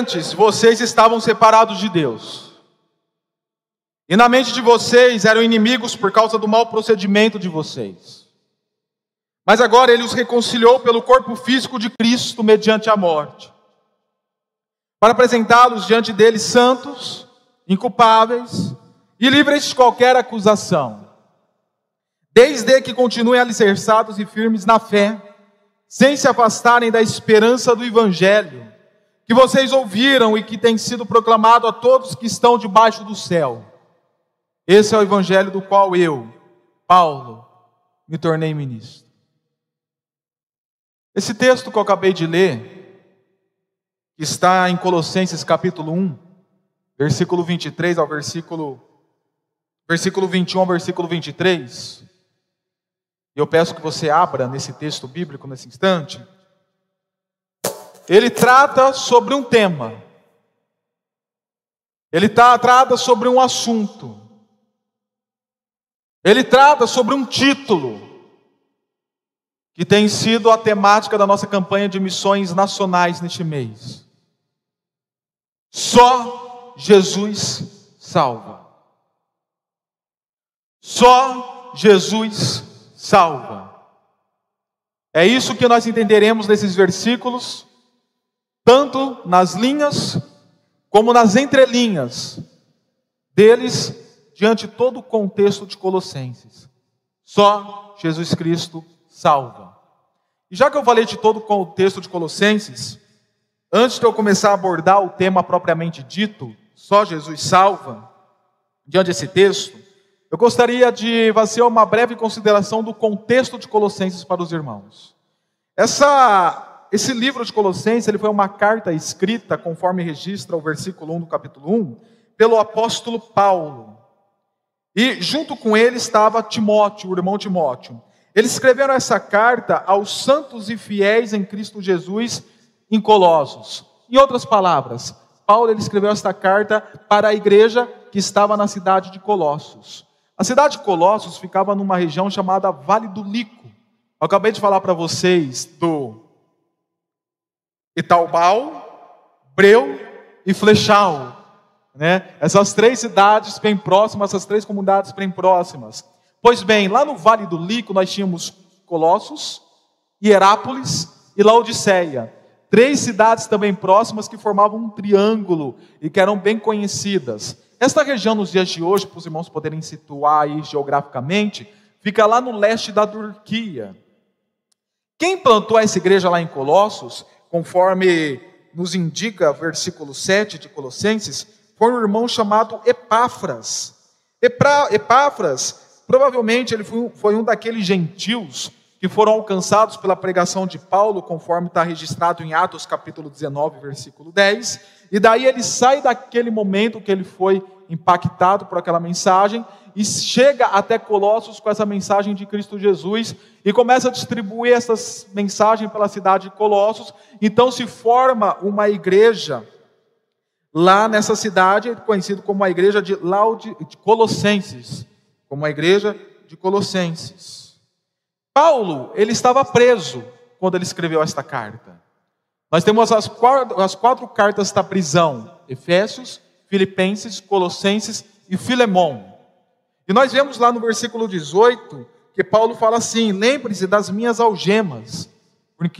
antes vocês estavam separados de Deus. E na mente de vocês eram inimigos por causa do mau procedimento de vocês. Mas agora ele os reconciliou pelo corpo físico de Cristo mediante a morte, para apresentá-los diante dele santos, inculpáveis e livres de qualquer acusação, desde que continuem alicerçados e firmes na fé, sem se afastarem da esperança do Evangelho que vocês ouviram e que tem sido proclamado a todos que estão debaixo do céu. Esse é o evangelho do qual eu, Paulo, me tornei ministro. Esse texto que eu acabei de ler, que está em Colossenses capítulo 1, versículo 23 ao versículo versículo 21 ao versículo 23. E eu peço que você abra nesse texto bíblico nesse instante ele trata sobre um tema, ele tá, trata sobre um assunto, ele trata sobre um título, que tem sido a temática da nossa campanha de missões nacionais neste mês. Só Jesus salva. Só Jesus salva. É isso que nós entenderemos nesses versículos tanto nas linhas como nas entrelinhas deles, diante todo o contexto de Colossenses. Só Jesus Cristo salva. E já que eu falei de todo o contexto de Colossenses, antes de eu começar a abordar o tema propriamente dito, só Jesus salva, diante desse texto, eu gostaria de fazer uma breve consideração do contexto de Colossenses para os irmãos. Essa esse livro de Colossenses ele foi uma carta escrita, conforme registra o versículo 1 do capítulo 1, pelo apóstolo Paulo. E junto com ele estava Timóteo, o irmão Timóteo. Eles escreveram essa carta aos santos e fiéis em Cristo Jesus em Colossos. Em outras palavras, Paulo ele escreveu esta carta para a igreja que estava na cidade de Colossos. A cidade de Colossos ficava numa região chamada Vale do Lico. Eu acabei de falar para vocês do Itaubal, Breu e Flechal. Né? Essas três cidades bem próximas, essas três comunidades bem próximas. Pois bem, lá no Vale do Lico nós tínhamos Colossos, Hierápolis e Laodiceia. Três cidades também próximas que formavam um triângulo e que eram bem conhecidas. Esta região, nos dias de hoje, para os irmãos poderem situar aí geograficamente, fica lá no leste da Turquia. Quem plantou essa igreja lá em Colossos conforme nos indica versículo 7 de Colossenses, foi um irmão chamado Epáfras. Epáfras, provavelmente ele foi, foi um daqueles gentios que foram alcançados pela pregação de Paulo, conforme está registrado em Atos capítulo 19, versículo 10. E daí ele sai daquele momento que ele foi impactado por aquela mensagem e chega até Colossos com essa mensagem de Cristo Jesus e começa a distribuir essas mensagens pela cidade de Colossos. Então se forma uma igreja lá nessa cidade, conhecido como a igreja de Colossenses, como a igreja de Colossenses. Paulo, ele estava preso quando ele escreveu esta carta. Nós temos as quatro, as quatro cartas da prisão: Efésios, Filipenses, Colossenses e Filemão. E nós vemos lá no versículo 18 que Paulo fala assim: lembre-se das minhas algemas.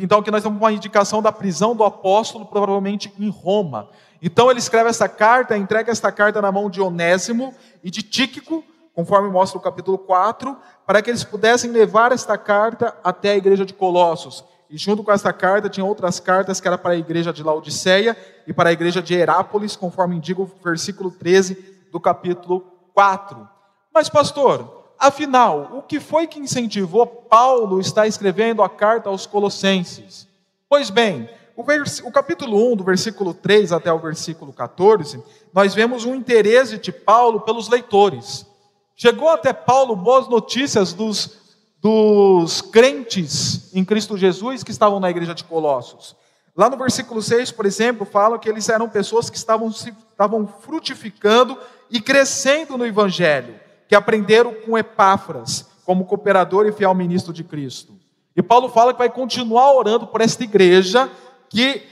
Então, que nós temos uma indicação da prisão do apóstolo, provavelmente em Roma. Então, ele escreve essa carta, entrega esta carta na mão de Onésimo e de Tíquico, conforme mostra o capítulo 4, para que eles pudessem levar esta carta até a igreja de Colossos. E junto com esta carta tinha outras cartas que era para a igreja de Laodiceia e para a igreja de Herápolis, conforme indica o versículo 13 do capítulo 4. Mas, pastor, afinal, o que foi que incentivou Paulo a estar escrevendo a carta aos Colossenses? Pois bem, o, vers... o, capítulo 1, do versículo 3 até o versículo 14, nós vemos um interesse de Paulo pelos leitores. Chegou até Paulo boas notícias dos, dos crentes em Cristo Jesus que estavam na igreja de Colossos. Lá no versículo 6, por exemplo, fala que eles eram pessoas que estavam, estavam frutificando e crescendo no evangelho que aprenderam com Epáfras, como cooperador e fiel ministro de Cristo. E Paulo fala que vai continuar orando por esta igreja que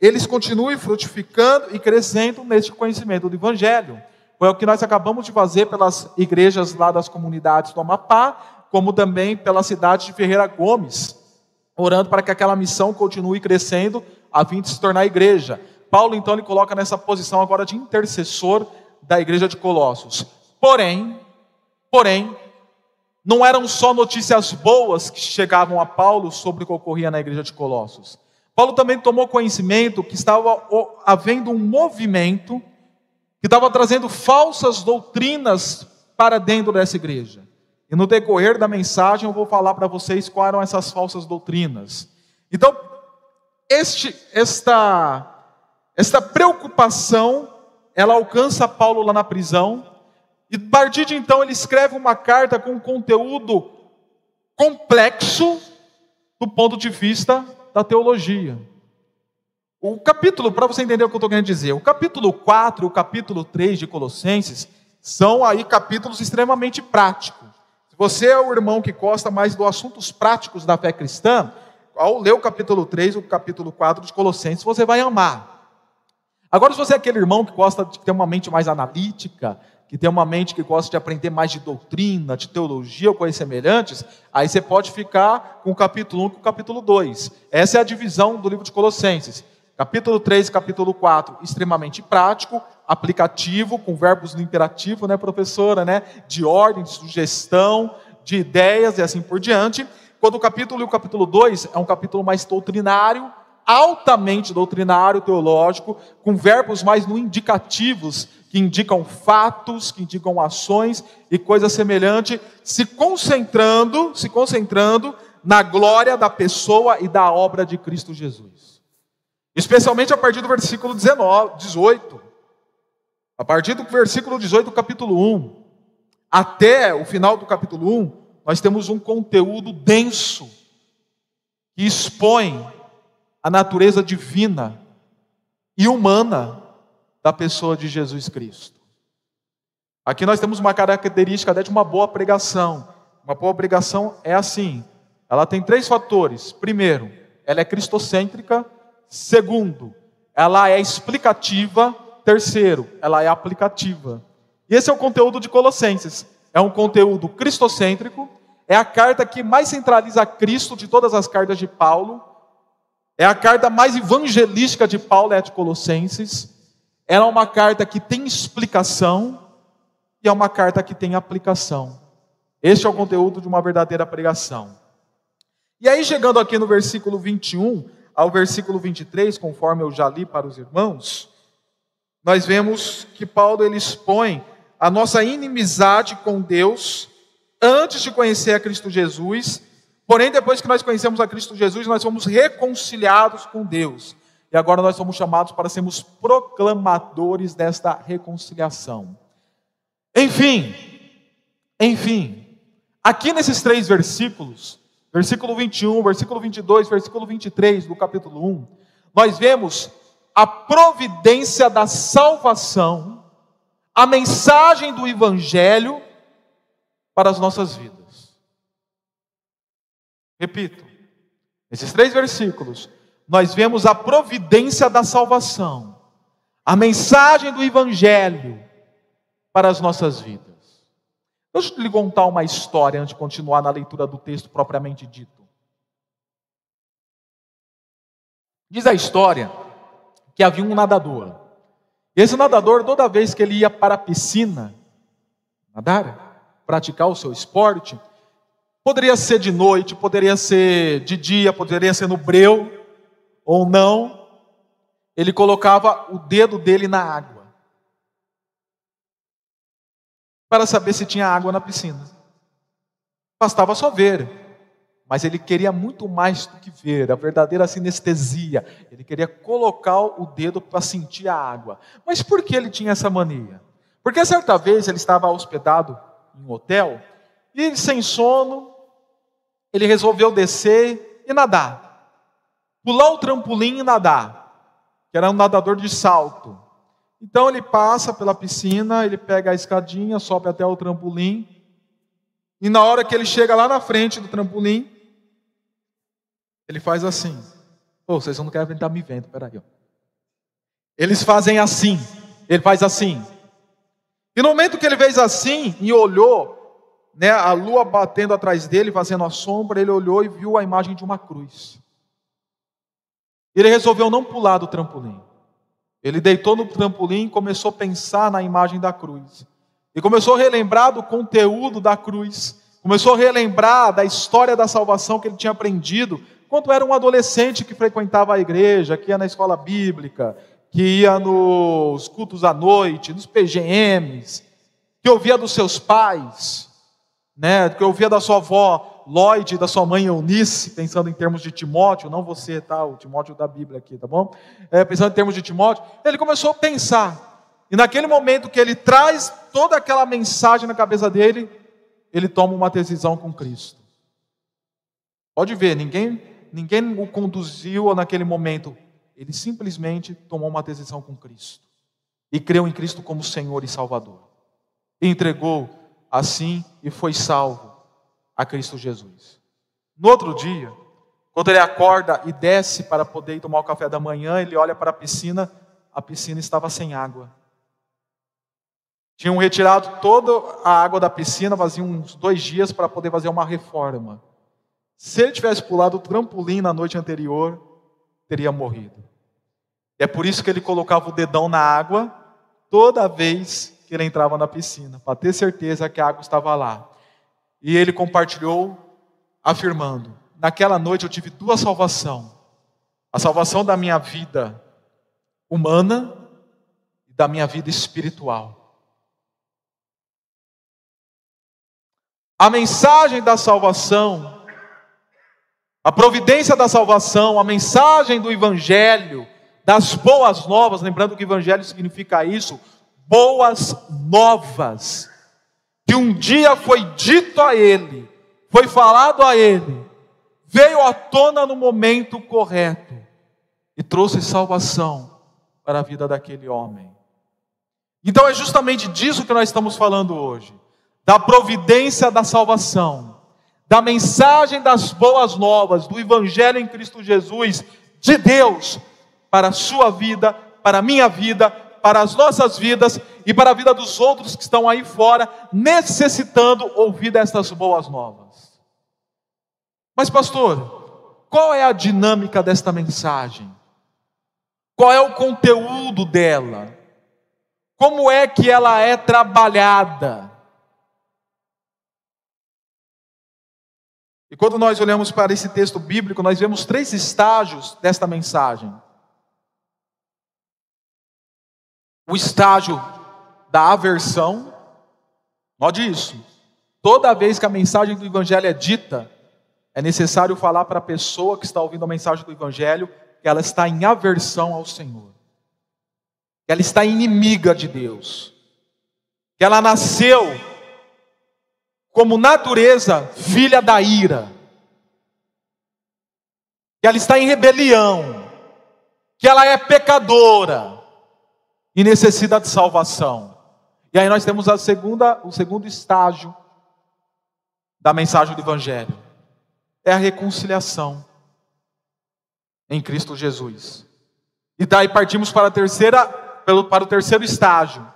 eles continuem frutificando e crescendo neste conhecimento do Evangelho. Foi o que nós acabamos de fazer pelas igrejas lá das comunidades do Amapá, como também pela cidade de Ferreira Gomes, orando para que aquela missão continue crescendo, a fim de se tornar igreja. Paulo, então, ele coloca nessa posição agora de intercessor da igreja de Colossos. Porém, porém, não eram só notícias boas que chegavam a Paulo sobre o que ocorria na igreja de Colossos. Paulo também tomou conhecimento que estava havendo um movimento que estava trazendo falsas doutrinas para dentro dessa igreja. E no decorrer da mensagem eu vou falar para vocês quais eram essas falsas doutrinas. Então, este, esta, esta preocupação, ela alcança Paulo lá na prisão, e a partir de então ele escreve uma carta com um conteúdo complexo do ponto de vista da teologia. O capítulo, para você entender o que eu estou querendo dizer, o capítulo 4 e o capítulo 3 de Colossenses são aí capítulos extremamente práticos. Se você é o irmão que gosta mais dos assuntos práticos da fé cristã, ao ler o capítulo 3 e o capítulo 4 de Colossenses, você vai amar. Agora, se você é aquele irmão que gosta de ter uma mente mais analítica, que tem uma mente que gosta de aprender mais de doutrina, de teologia ou coisas semelhantes, aí você pode ficar com o capítulo 1 e com o capítulo 2. Essa é a divisão do livro de Colossenses. Capítulo 3 e capítulo 4, extremamente prático, aplicativo, com verbos no imperativo, né, professora, né? De ordem, de sugestão, de ideias e assim por diante. Quando o capítulo e o capítulo 2 é um capítulo mais doutrinário, altamente doutrinário, teológico, com verbos mais no indicativos, que indicam fatos, que indicam ações e coisas semelhantes, se concentrando, se concentrando na glória da pessoa e da obra de Cristo Jesus. Especialmente a partir do versículo 19, 18. A partir do versículo 18 do capítulo 1 até o final do capítulo 1, nós temos um conteúdo denso que expõe a natureza divina e humana da pessoa de Jesus Cristo. Aqui nós temos uma característica de uma boa pregação. Uma boa pregação é assim: ela tem três fatores. Primeiro, ela é cristocêntrica. Segundo, ela é explicativa. Terceiro, ela é aplicativa. E esse é o conteúdo de Colossenses. É um conteúdo cristocêntrico. É a carta que mais centraliza Cristo de todas as cartas de Paulo. É a carta mais evangelística de Paulo, é a de Colossenses. Ela é uma carta que tem explicação e é uma carta que tem aplicação. Este é o conteúdo de uma verdadeira pregação. E aí, chegando aqui no versículo 21 ao versículo 23, conforme eu já li para os irmãos, nós vemos que Paulo ele expõe a nossa inimizade com Deus antes de conhecer a Cristo Jesus, porém, depois que nós conhecemos a Cristo Jesus, nós fomos reconciliados com Deus. E agora nós somos chamados para sermos proclamadores desta reconciliação. Enfim, enfim, aqui nesses três versículos, versículo 21, versículo 22, versículo 23 do capítulo 1, nós vemos a providência da salvação, a mensagem do evangelho para as nossas vidas. Repito, esses três versículos, nós vemos a providência da salvação, a mensagem do Evangelho para as nossas vidas. Deixa eu lhe contar uma história antes de continuar na leitura do texto propriamente dito. Diz a história que havia um nadador. Esse nadador, toda vez que ele ia para a piscina nadar, praticar o seu esporte, poderia ser de noite, poderia ser de dia, poderia ser no breu, ou não, ele colocava o dedo dele na água para saber se tinha água na piscina. Bastava só ver, mas ele queria muito mais do que ver, a verdadeira sinestesia. Ele queria colocar o dedo para sentir a água. Mas por que ele tinha essa mania? Porque certa vez ele estava hospedado em um hotel e, sem sono, ele resolveu descer e nadar pular o trampolim e nadar, que era um nadador de salto. Então ele passa pela piscina, ele pega a escadinha, sobe até o trampolim, e na hora que ele chega lá na frente do trampolim, ele faz assim. Pô, vocês não querem estar me vendo, peraí. Ó. eles fazem assim. Ele faz assim. E no momento que ele fez assim e olhou, né, a lua batendo atrás dele, fazendo a sombra, ele olhou e viu a imagem de uma cruz. Ele resolveu não pular do trampolim. Ele deitou no trampolim e começou a pensar na imagem da cruz. E começou a relembrar do conteúdo da cruz. Começou a relembrar da história da salvação que ele tinha aprendido quando era um adolescente que frequentava a igreja, que ia na escola bíblica, que ia nos cultos à noite, nos PGMs, que ouvia dos seus pais, né, que ouvia da sua avó Lloyd, da sua mãe Eunice, pensando em termos de Timóteo, não você, tá? O Timóteo da Bíblia aqui, tá bom? É, pensando em termos de Timóteo, ele começou a pensar. E naquele momento que ele traz toda aquela mensagem na cabeça dele, ele toma uma decisão com Cristo. Pode ver, ninguém, ninguém o conduziu naquele momento. Ele simplesmente tomou uma decisão com Cristo. E creu em Cristo como Senhor e Salvador. E entregou assim e foi salvo a Cristo Jesus. No outro dia, quando ele acorda e desce para poder tomar o café da manhã, ele olha para a piscina, a piscina estava sem água. Tinham retirado toda a água da piscina, fazia uns dois dias para poder fazer uma reforma. Se ele tivesse pulado o trampolim na noite anterior, teria morrido. É por isso que ele colocava o dedão na água toda vez que ele entrava na piscina, para ter certeza que a água estava lá. E ele compartilhou, afirmando: Naquela noite eu tive duas salvações: a salvação da minha vida humana e da minha vida espiritual. A mensagem da salvação, a providência da salvação, a mensagem do Evangelho, das boas novas, lembrando que o Evangelho significa isso, boas novas, que um dia foi dito a ele, foi falado a ele, veio à tona no momento correto e trouxe salvação para a vida daquele homem. Então é justamente disso que nós estamos falando hoje da providência da salvação, da mensagem das boas novas, do Evangelho em Cristo Jesus, de Deus, para a sua vida, para a minha vida, para as nossas vidas e para a vida dos outros que estão aí fora, necessitando ouvir destas boas novas. Mas, pastor, qual é a dinâmica desta mensagem? Qual é o conteúdo dela? Como é que ela é trabalhada? E quando nós olhamos para esse texto bíblico, nós vemos três estágios desta mensagem. O estágio da aversão, note isso. Toda vez que a mensagem do Evangelho é dita, é necessário falar para a pessoa que está ouvindo a mensagem do Evangelho que ela está em aversão ao Senhor, que ela está inimiga de Deus, que ela nasceu como natureza filha da ira, que ela está em rebelião, que ela é pecadora e necessita de salvação. E aí nós temos a segunda, o segundo estágio da mensagem do Evangelho: é a reconciliação em Cristo Jesus. E daí partimos para a terceira, para o terceiro estágio,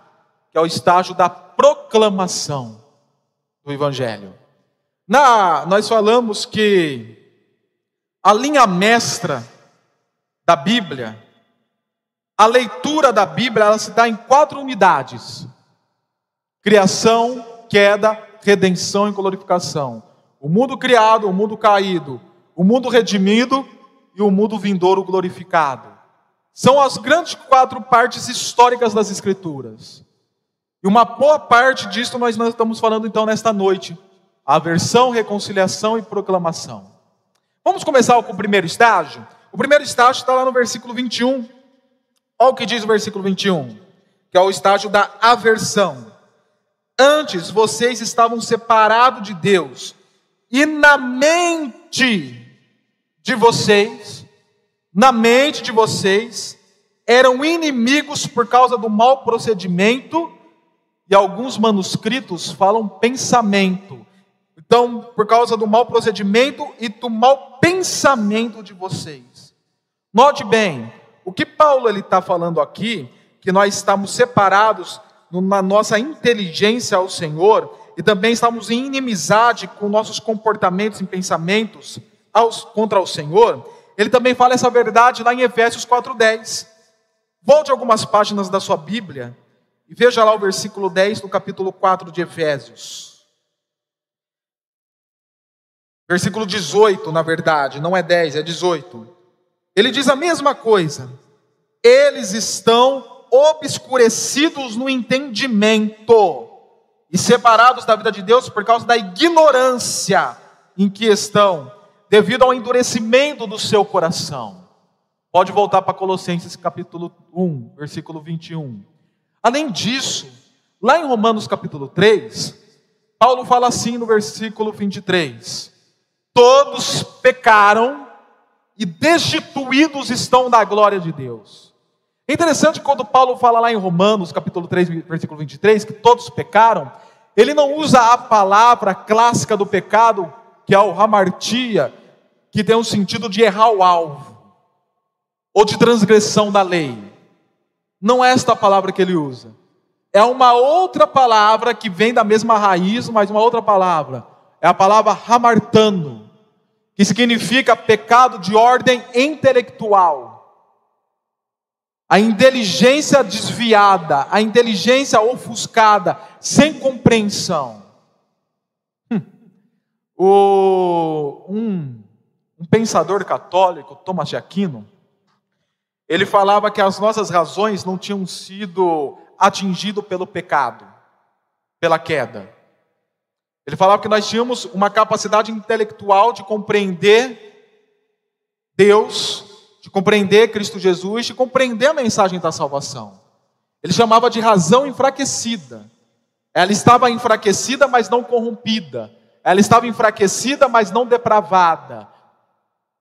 que é o estágio da proclamação do Evangelho. Na, nós falamos que a linha mestra da Bíblia, a leitura da Bíblia, ela se dá em quatro unidades: criação, queda, redenção e glorificação. O mundo criado, o mundo caído, o mundo redimido e o mundo vindouro glorificado. São as grandes quatro partes históricas das Escrituras. E uma boa parte disso nós, estamos falando então nesta noite: aversão, reconciliação e proclamação. Vamos começar com o primeiro estágio? O primeiro estágio está lá no versículo 21. Olha o que diz o versículo 21, que é o estágio da aversão. Antes vocês estavam separados de Deus, e na mente de vocês, na mente de vocês, eram inimigos por causa do mau procedimento e alguns manuscritos falam pensamento. Então, por causa do mau procedimento e do mau pensamento de vocês. Note bem, o que Paulo está falando aqui, que nós estamos separados na nossa inteligência ao Senhor e também estamos em inimizade com nossos comportamentos e pensamentos aos, contra o Senhor, ele também fala essa verdade lá em Efésios 4:10. Volte algumas páginas da sua Bíblia e veja lá o versículo 10 do capítulo 4 de Efésios. Versículo 18, na verdade, não é 10, é 18. Ele diz a mesma coisa. Eles estão obscurecidos no entendimento e separados da vida de Deus por causa da ignorância em que estão, devido ao endurecimento do seu coração. Pode voltar para Colossenses capítulo 1, versículo 21. Além disso, lá em Romanos capítulo 3, Paulo fala assim no versículo 23: Todos pecaram e destituídos estão da glória de Deus. É interessante quando Paulo fala lá em Romanos, capítulo 3, versículo 23, que todos pecaram, ele não usa a palavra clássica do pecado, que é o hamartia, que tem um sentido de errar o alvo, ou de transgressão da lei. Não é esta palavra que ele usa. É uma outra palavra que vem da mesma raiz, mas uma outra palavra. É a palavra hamartano, que significa pecado de ordem intelectual. A inteligência desviada, a inteligência ofuscada, sem compreensão. Hum. O, um, um pensador católico, Thomas de Aquino, ele falava que as nossas razões não tinham sido atingidas pelo pecado, pela queda. Ele falava que nós tínhamos uma capacidade intelectual de compreender Deus, de compreender Cristo Jesus, de compreender a mensagem da salvação. Ele chamava de razão enfraquecida. Ela estava enfraquecida, mas não corrompida. Ela estava enfraquecida, mas não depravada.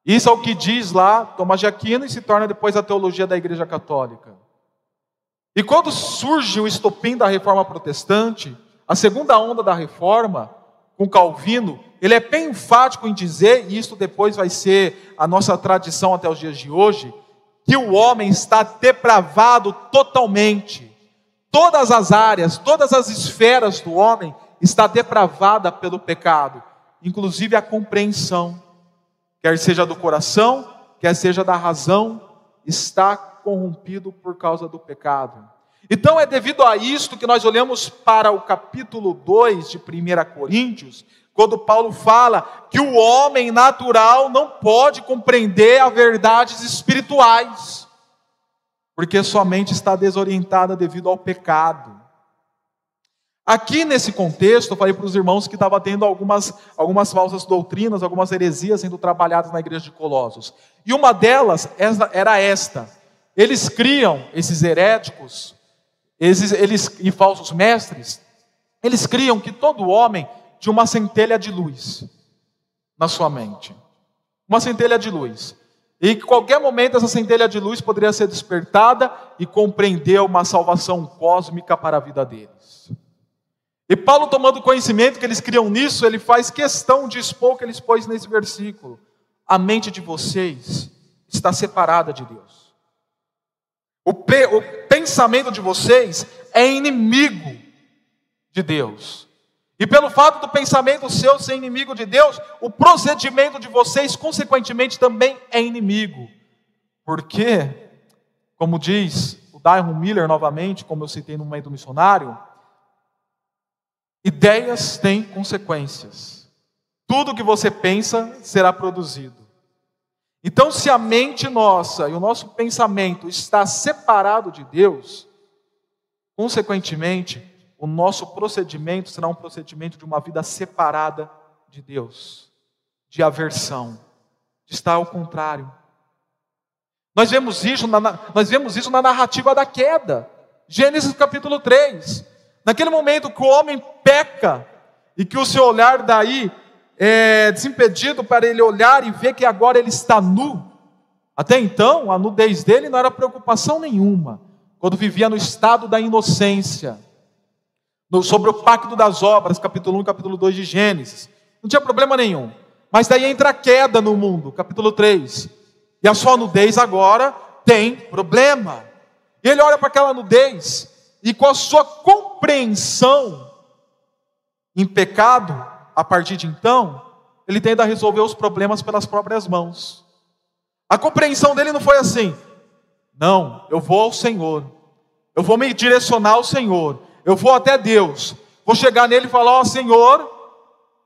Isso é o que diz lá Tomás de Aquino e se torna depois a teologia da Igreja Católica. E quando surge o estopim da reforma protestante, a segunda onda da reforma, com Calvino, ele é bem enfático em dizer, e isso depois vai ser a nossa tradição até os dias de hoje, que o homem está depravado totalmente. Todas as áreas, todas as esferas do homem está depravada pelo pecado, inclusive a compreensão, quer seja do coração, quer seja da razão, está corrompido por causa do pecado. Então é devido a isto que nós olhamos para o capítulo 2 de 1 Coríntios, quando Paulo fala que o homem natural não pode compreender as verdades espirituais, porque sua mente está desorientada devido ao pecado. Aqui nesse contexto, eu falei para os irmãos que estava tendo algumas, algumas falsas doutrinas, algumas heresias sendo trabalhadas na igreja de Colossos. E uma delas era esta: eles criam, esses heréticos, eles, eles, e falsos mestres, eles criam que todo homem tinha uma centelha de luz na sua mente. Uma centelha de luz. E que qualquer momento essa centelha de luz poderia ser despertada e compreender uma salvação cósmica para a vida deles. E Paulo, tomando conhecimento que eles criam nisso, ele faz questão de expor o que ele expôs nesse versículo. A mente de vocês está separada de Deus. O, pe, o pensamento de vocês é inimigo de Deus. E pelo fato do pensamento seu ser inimigo de Deus, o procedimento de vocês, consequentemente, também é inimigo. Porque, como diz o Dairon Miller novamente, como eu citei no momento missionário, ideias têm consequências. Tudo que você pensa será produzido. Então, se a mente nossa e o nosso pensamento está separado de Deus, consequentemente, o nosso procedimento será um procedimento de uma vida separada de Deus, de aversão, de estar ao contrário. Nós vemos isso na, nós vemos isso na narrativa da queda, Gênesis capítulo 3. Naquele momento que o homem peca e que o seu olhar daí é, desimpedido para ele olhar e ver que agora ele está nu. Até então, a nudez dele não era preocupação nenhuma, quando vivia no estado da inocência. No, sobre o pacto das obras, capítulo 1 capítulo 2 de Gênesis. Não tinha problema nenhum. Mas daí entra a queda no mundo, capítulo 3. E a sua nudez agora tem problema. E ele olha para aquela nudez e com a sua compreensão em pecado, a partir de então, ele tenta resolver os problemas pelas próprias mãos. A compreensão dele não foi assim: não, eu vou ao Senhor, eu vou me direcionar ao Senhor, eu vou até Deus, vou chegar nele e falar: Ó oh, Senhor,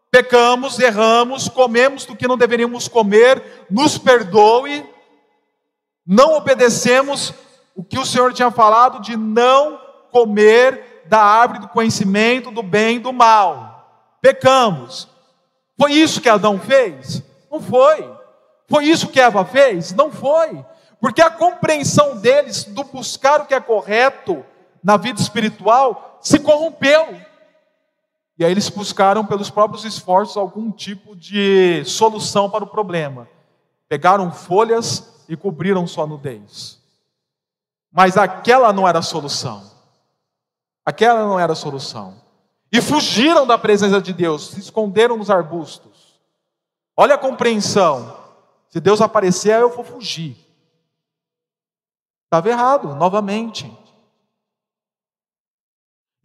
pecamos, erramos, comemos do que não deveríamos comer, nos perdoe, não obedecemos o que o Senhor tinha falado de não comer da árvore do conhecimento do bem e do mal. Pecamos. Foi isso que Adão fez? Não foi. Foi isso que Eva fez? Não foi. Porque a compreensão deles do buscar o que é correto na vida espiritual se corrompeu. E aí eles buscaram pelos próprios esforços algum tipo de solução para o problema. Pegaram folhas e cobriram sua nudez. Mas aquela não era a solução. Aquela não era a solução. E fugiram da presença de Deus, se esconderam nos arbustos. Olha a compreensão. Se Deus aparecer, eu vou fugir. Estava errado, novamente.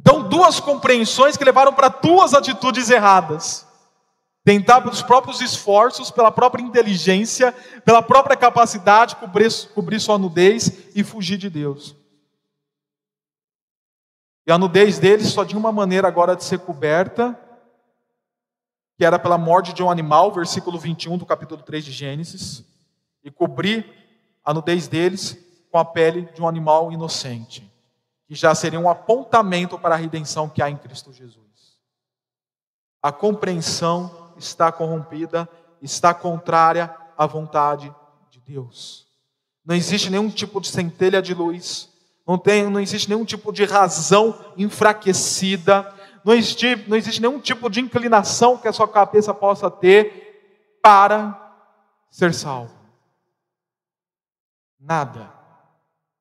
Então, duas compreensões que levaram para duas atitudes erradas. Tentar pelos próprios esforços, pela própria inteligência, pela própria capacidade, cobrir, cobrir sua nudez e fugir de Deus. E a nudez deles só tinha uma maneira agora de ser coberta, que era pela morte de um animal, versículo 21 do capítulo 3 de Gênesis, e cobrir a nudez deles com a pele de um animal inocente, que já seria um apontamento para a redenção que há em Cristo Jesus. A compreensão está corrompida, está contrária à vontade de Deus. Não existe nenhum tipo de centelha de luz, não, tem, não existe nenhum tipo de razão enfraquecida, não existe, não existe nenhum tipo de inclinação que a sua cabeça possa ter para ser salvo. Nada.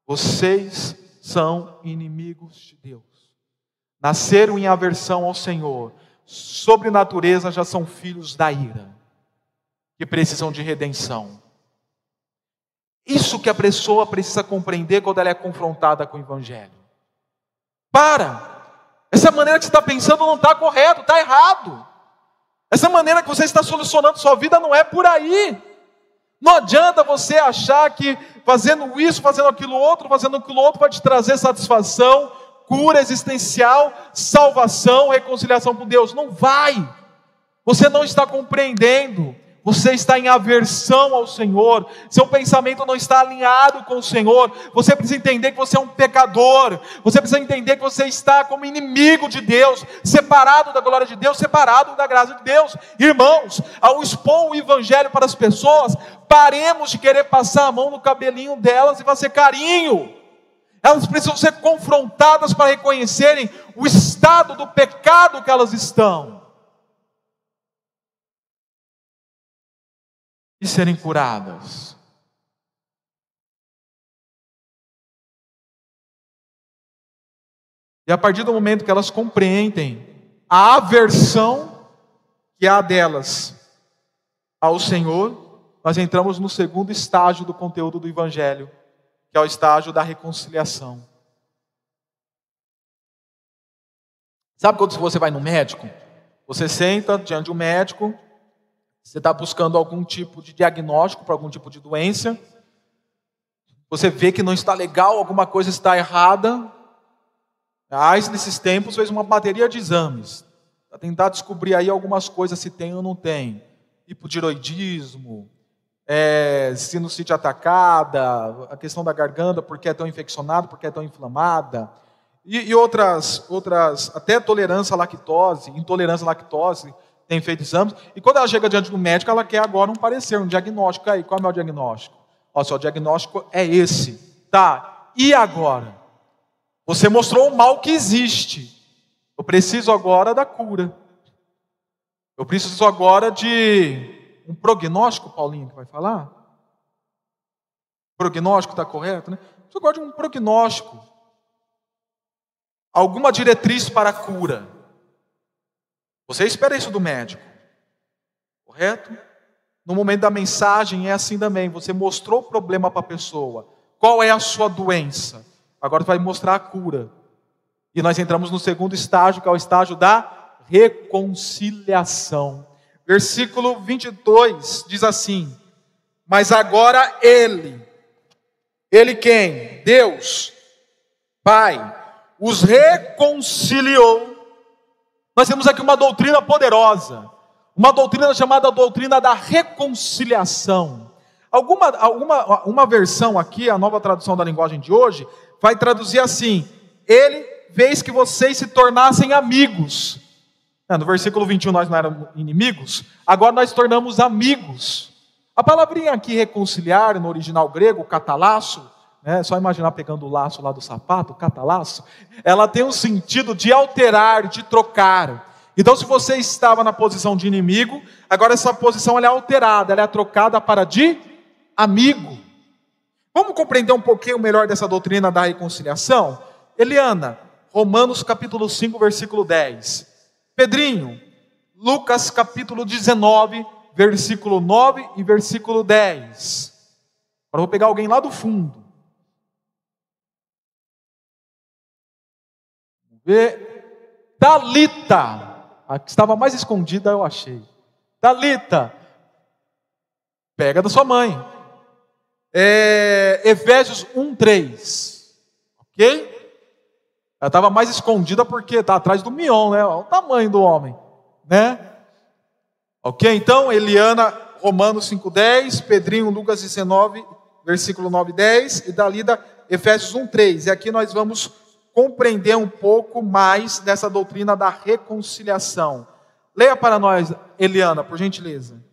Vocês são inimigos de Deus. Nasceram em aversão ao Senhor. Sobre natureza já são filhos da ira, que precisam de redenção. Isso que a pessoa precisa compreender quando ela é confrontada com o Evangelho. Para! Essa maneira que você está pensando não está correto, está errado. Essa maneira que você está solucionando sua vida não é por aí. Não adianta você achar que fazendo isso, fazendo aquilo outro, fazendo aquilo outro vai te trazer satisfação, cura existencial, salvação, reconciliação com Deus. Não vai. Você não está compreendendo você está em aversão ao Senhor, seu pensamento não está alinhado com o Senhor, você precisa entender que você é um pecador, você precisa entender que você está como inimigo de Deus, separado da glória de Deus, separado da graça de Deus. Irmãos, ao expor o Evangelho para as pessoas, paremos de querer passar a mão no cabelinho delas e fazer carinho. Elas precisam ser confrontadas para reconhecerem o estado do pecado que elas estão. E serem curadas. E a partir do momento que elas compreendem a aversão que há delas ao Senhor, nós entramos no segundo estágio do conteúdo do Evangelho, que é o estágio da reconciliação. Sabe quando você vai no médico? Você senta diante um médico, você está buscando algum tipo de diagnóstico para algum tipo de doença. Você vê que não está legal, alguma coisa está errada. A AIS, nesses tempos, fez uma bateria de exames para tentar descobrir aí algumas coisas, se tem ou não tem. Hipotiroidismo, é, sinusite atacada, a questão da garganta, porque é tão infeccionada, porque é tão inflamada. E, e outras, outras, até tolerância à lactose, intolerância à lactose tem feito exames, e quando ela chega diante do médico, ela quer agora um parecer, um diagnóstico. Aí, qual é o meu diagnóstico? Ó, seu diagnóstico é esse. Tá, e agora? Você mostrou o mal que existe. Eu preciso agora da cura. Eu preciso agora de um prognóstico, Paulinho, que vai falar? Prognóstico está correto, né? Eu agora de um prognóstico. Alguma diretriz para a cura. Você espera isso do médico, correto? No momento da mensagem é assim também. Você mostrou o problema para a pessoa. Qual é a sua doença? Agora vai mostrar a cura. E nós entramos no segundo estágio, que é o estágio da reconciliação. Versículo 22 diz assim: Mas agora ele, ele quem? Deus, Pai, os reconciliou. Nós temos aqui uma doutrina poderosa, uma doutrina chamada doutrina da reconciliação. Alguma, alguma uma versão aqui, a nova tradução da linguagem de hoje, vai traduzir assim: Ele fez que vocês se tornassem amigos. No versículo 21 nós não éramos inimigos, agora nós tornamos amigos. A palavrinha aqui reconciliar, no original grego, catalaço, né, só imaginar pegando o laço lá do sapato, catalaço, ela tem um sentido de alterar, de trocar. Então, se você estava na posição de inimigo, agora essa posição é alterada, ela é trocada para de amigo. Vamos compreender um pouquinho melhor dessa doutrina da reconciliação? Eliana, Romanos capítulo 5, versículo 10. Pedrinho, Lucas capítulo 19, versículo 9 e versículo 10. Agora vou pegar alguém lá do fundo. Ver. Talita, a que estava mais escondida eu achei. Talita, pega da sua mãe. É, Efésios 1, 3. Ok? Ela estava mais escondida porque está atrás do mion, né? Olha o tamanho do homem, né? Ok? Então, Eliana, Romanos 5,10, Pedrinho, Lucas 19, versículo 9 e 10, e Dalida, Efésios 1, 3. E aqui nós vamos compreender um pouco mais dessa doutrina da reconciliação. Leia para nós, Eliana, por gentileza.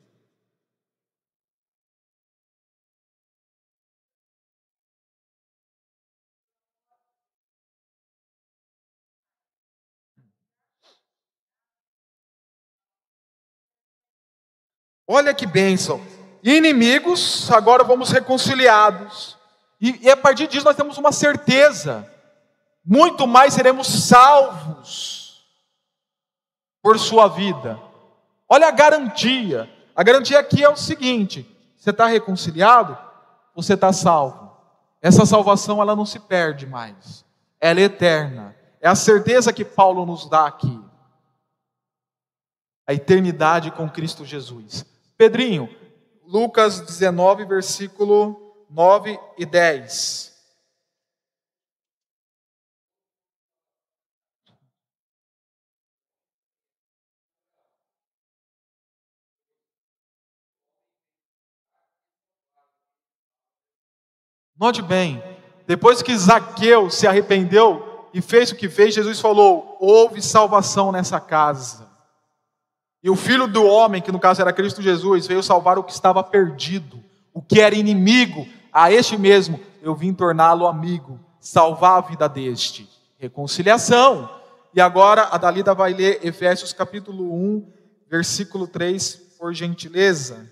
Olha que bênção. Inimigos, agora vamos reconciliados. E, e a partir disso nós temos uma certeza. Muito mais seremos salvos por sua vida. Olha a garantia. A garantia aqui é o seguinte: você está reconciliado, você está salvo. Essa salvação ela não se perde mais. Ela é eterna. É a certeza que Paulo nos dá aqui. A eternidade com Cristo Jesus. Pedrinho, Lucas 19, versículo 9 e 10. Note bem, depois que Zaqueu se arrependeu e fez o que fez, Jesus falou: houve salvação nessa casa. E o filho do homem, que no caso era Cristo Jesus, veio salvar o que estava perdido, o que era inimigo, a este mesmo eu vim torná-lo amigo, salvar a vida deste. Reconciliação. E agora a Dalida vai ler Efésios capítulo 1, versículo 3, por gentileza.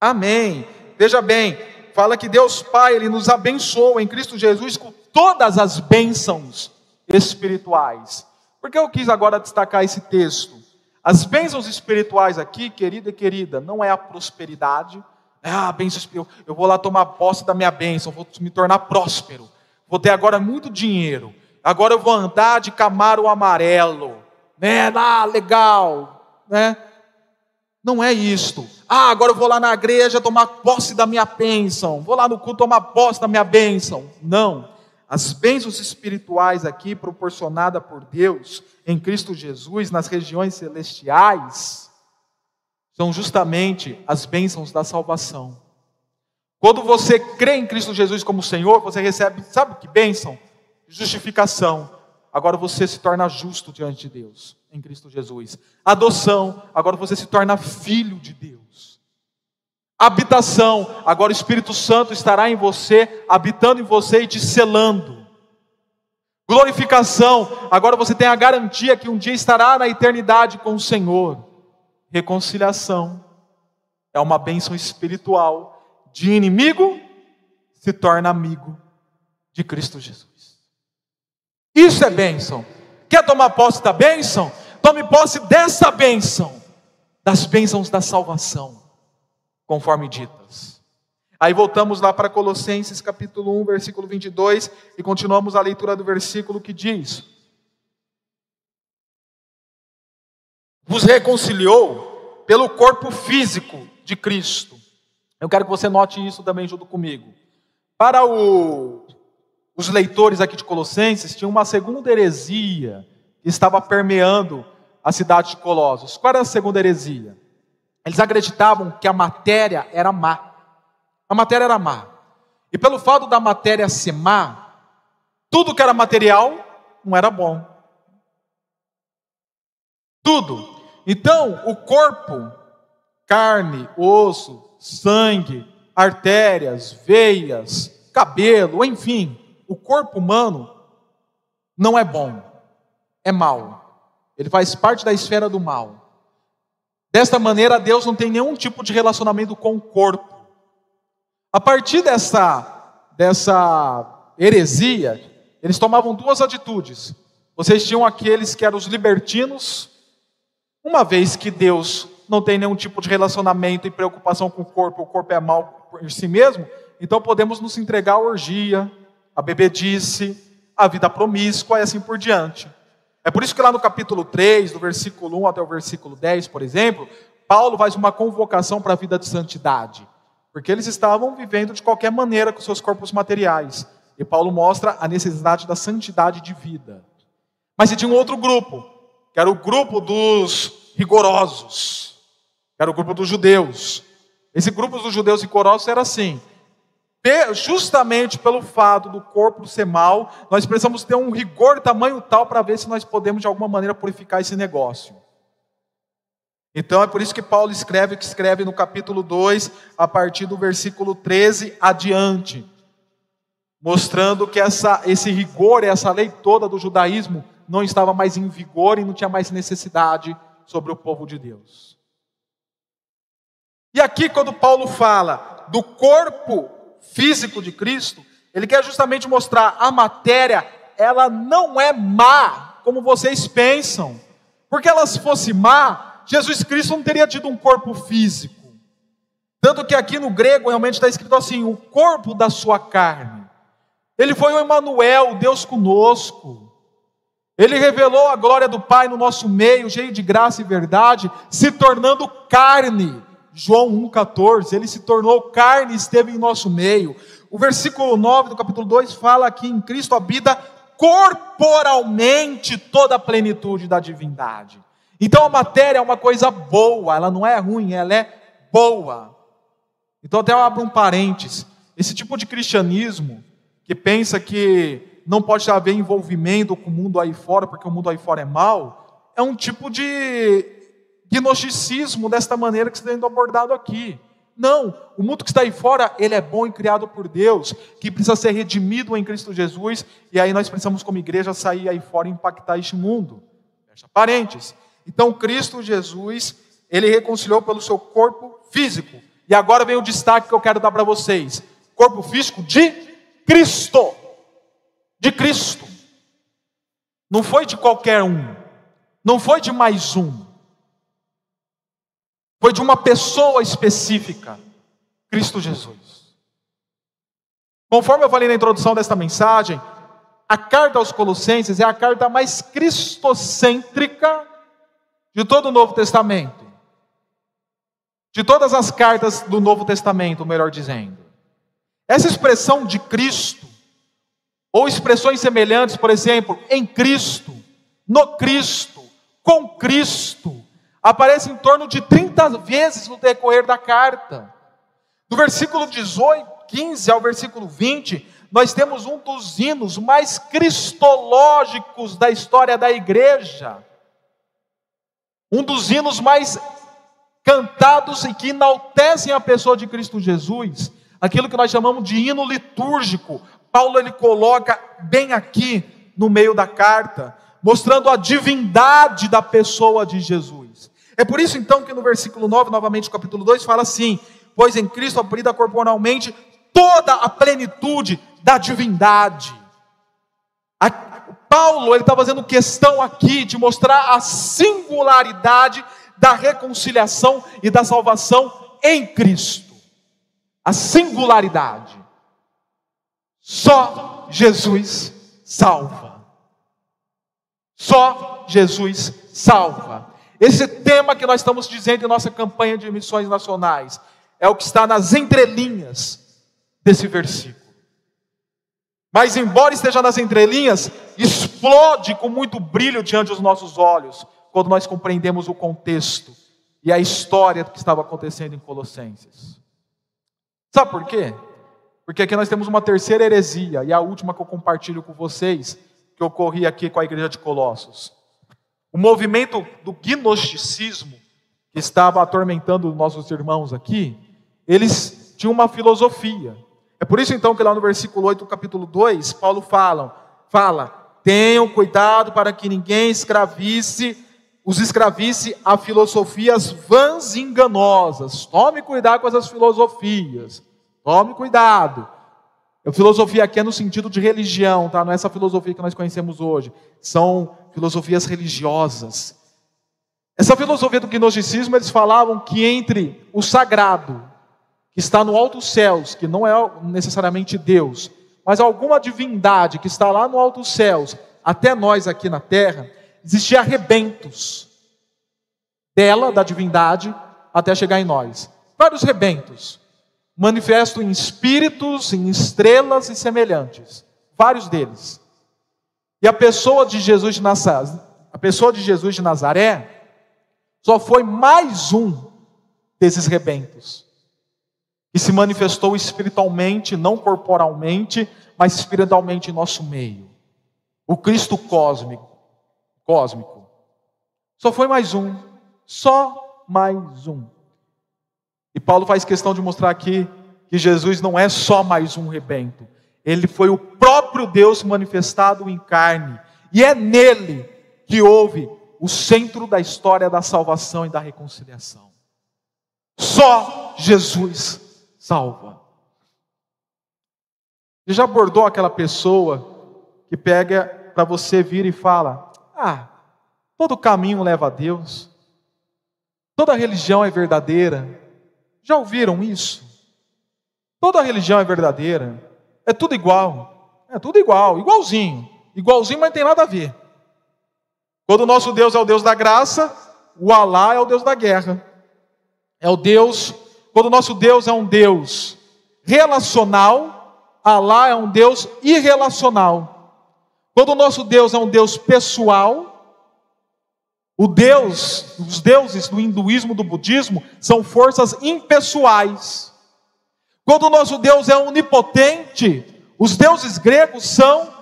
Amém. Veja bem, fala que Deus Pai, Ele nos abençoou em Cristo Jesus com todas as bênçãos espirituais. Por que eu quis agora destacar esse texto? As bênçãos espirituais aqui, querida e querida, não é a prosperidade. É a bênção, eu vou lá tomar posse da minha bênção, vou me tornar próspero. Vou ter agora muito dinheiro. Agora eu vou andar de Camaro amarelo. Né? Ah, legal. Né? Não é isto. Ah, agora eu vou lá na igreja tomar posse da minha bênção. Vou lá no culto tomar posse da minha bênção. Não. As bênçãos espirituais aqui proporcionadas por Deus em Cristo Jesus nas regiões celestiais são justamente as bênçãos da salvação. Quando você crê em Cristo Jesus como Senhor, você recebe, sabe que bênção? Justificação. Agora você se torna justo diante de Deus em Cristo Jesus. Adoção, agora você se torna filho de Deus. Habitação, agora o Espírito Santo estará em você, habitando em você e te selando. Glorificação, agora você tem a garantia que um dia estará na eternidade com o Senhor. Reconciliação, é uma bênção espiritual. De inimigo se torna amigo de Cristo Jesus. Isso é bênção. Quer tomar posse da bênção? Tome posse dessa bênção, das bênçãos da salvação, conforme ditas. Aí voltamos lá para Colossenses capítulo 1, versículo 22, e continuamos a leitura do versículo que diz: Vos reconciliou pelo corpo físico de Cristo. Eu quero que você note isso também junto comigo. Para o, os leitores aqui de Colossenses, tinha uma segunda heresia que estava permeando a cidade de Colossos. Qual era a segunda heresia? Eles acreditavam que a matéria era má. A matéria era má. E pelo fato da matéria ser má, tudo que era material não era bom. Tudo. Então, o corpo, carne, osso, sangue, artérias, veias, cabelo, enfim, o corpo humano não é bom, é mal. Ele faz parte da esfera do mal. Desta maneira, Deus não tem nenhum tipo de relacionamento com o corpo. A partir dessa, dessa heresia, eles tomavam duas atitudes. Vocês tinham aqueles que eram os libertinos, uma vez que Deus não tem nenhum tipo de relacionamento e preocupação com o corpo, o corpo é mal por si mesmo, então podemos nos entregar à orgia, à bebedice, à vida promíscua e assim por diante. É por isso que lá no capítulo 3, do versículo 1 até o versículo 10, por exemplo, Paulo faz uma convocação para a vida de santidade, porque eles estavam vivendo de qualquer maneira com seus corpos materiais. E Paulo mostra a necessidade da santidade de vida. Mas e tinha um outro grupo, que era o grupo dos rigorosos, que era o grupo dos judeus. Esse grupo dos judeus rigorosos era assim: justamente pelo fato do corpo ser mal, nós precisamos ter um rigor tamanho tal para ver se nós podemos de alguma maneira purificar esse negócio. Então é por isso que Paulo escreve que escreve no capítulo 2, a partir do versículo 13 adiante, mostrando que essa, esse rigor, essa lei toda do judaísmo não estava mais em vigor e não tinha mais necessidade sobre o povo de Deus. E aqui, quando Paulo fala do corpo físico de Cristo, ele quer justamente mostrar a matéria, ela não é má, como vocês pensam. Porque ela se fosse má, Jesus Cristo não teria tido um corpo físico. Tanto que aqui no grego realmente está escrito assim: o corpo da sua carne. Ele foi o Emmanuel, Deus conosco. Ele revelou a glória do Pai no nosso meio, cheio de graça e verdade, se tornando carne. João 1,14, ele se tornou carne e esteve em nosso meio. O versículo 9 do capítulo 2 fala que em Cristo habita corporalmente toda a plenitude da divindade. Então a matéria é uma coisa boa, ela não é ruim, ela é boa. Então até eu abro um parênteses. Esse tipo de cristianismo que pensa que não pode haver envolvimento com o mundo aí fora, porque o mundo aí fora é mal, é um tipo de gnosticismo desta maneira que está sendo abordado aqui. Não, o mundo que está aí fora, ele é bom e criado por Deus, que precisa ser redimido em Cristo Jesus, e aí nós precisamos, como igreja, sair aí fora e impactar este mundo. Fecha. Então, Cristo Jesus, ele reconciliou pelo seu corpo físico. E agora vem o destaque que eu quero dar para vocês: corpo físico de Cristo. De Cristo. Não foi de qualquer um. Não foi de mais um foi de uma pessoa específica, Cristo Jesus. Conforme eu falei na introdução desta mensagem, a carta aos Colossenses é a carta mais cristocêntrica de todo o Novo Testamento. De todas as cartas do Novo Testamento, melhor dizendo. Essa expressão de Cristo, ou expressões semelhantes, por exemplo, em Cristo, no Cristo, com Cristo, aparece em torno de 30 vezes no decorrer da carta. Do versículo 18, 15 ao versículo 20, nós temos um dos hinos mais cristológicos da história da igreja. Um dos hinos mais cantados e que enaltecem a pessoa de Cristo Jesus, aquilo que nós chamamos de hino litúrgico. Paulo ele coloca bem aqui no meio da carta, mostrando a divindade da pessoa de Jesus. É por isso então que no versículo 9, novamente, capítulo 2, fala assim: Pois em Cristo abrida corporalmente toda a plenitude da divindade. A, Paulo ele está fazendo questão aqui de mostrar a singularidade da reconciliação e da salvação em Cristo. A singularidade. Só Jesus salva. Só Jesus salva. Esse tema que nós estamos dizendo em nossa campanha de missões nacionais é o que está nas entrelinhas desse versículo. Mas, embora esteja nas entrelinhas, explode com muito brilho diante dos nossos olhos, quando nós compreendemos o contexto e a história que estava acontecendo em Colossenses. Sabe por quê? Porque aqui nós temos uma terceira heresia, e a última que eu compartilho com vocês, que ocorria aqui com a igreja de Colossos. O movimento do gnosticismo, que estava atormentando nossos irmãos aqui, eles tinham uma filosofia. É por isso então que lá no versículo 8 do capítulo 2, Paulo fala, fala: "Tenham cuidado para que ninguém escravize os escravize a filosofias vãs e enganosas. Tome cuidado com essas filosofias. Tome cuidado. A filosofia aqui é no sentido de religião, tá? Não é essa filosofia que nós conhecemos hoje. São filosofias religiosas. Essa filosofia do gnosticismo, eles falavam que entre o sagrado, que está no alto céus, que não é necessariamente Deus, mas alguma divindade que está lá no alto céus, até nós aqui na terra, existia rebentos dela, da divindade, até chegar em nós. Vários rebentos, manifesto em espíritos, em estrelas e semelhantes, vários deles. E a pessoa de Jesus de Nazaré, a pessoa de Jesus de Nazaré, só foi mais um desses rebentos que se manifestou espiritualmente, não corporalmente, mas espiritualmente em nosso meio. O Cristo cósmico cósmico. Só foi mais um, só mais um. E Paulo faz questão de mostrar aqui que Jesus não é só mais um rebento, ele foi o próprio Deus manifestado em carne, e é nele que houve o centro da história da salvação e da reconciliação. Só Jesus salva. Você já abordou aquela pessoa que pega para você vir e fala: ah, todo caminho leva a Deus. Toda religião é verdadeira. Já ouviram isso? Toda religião é verdadeira. É tudo igual. É tudo igual, igualzinho. Igualzinho, mas não tem nada a ver. Quando o nosso Deus é o Deus da graça, o Alá é o Deus da guerra. É o Deus, quando o nosso Deus é um Deus relacional, Alá é um Deus irrelacional. Quando o nosso Deus é um Deus pessoal, o Deus, os deuses do hinduísmo, do budismo, são forças impessoais. Quando o nosso Deus é onipotente, os deuses gregos são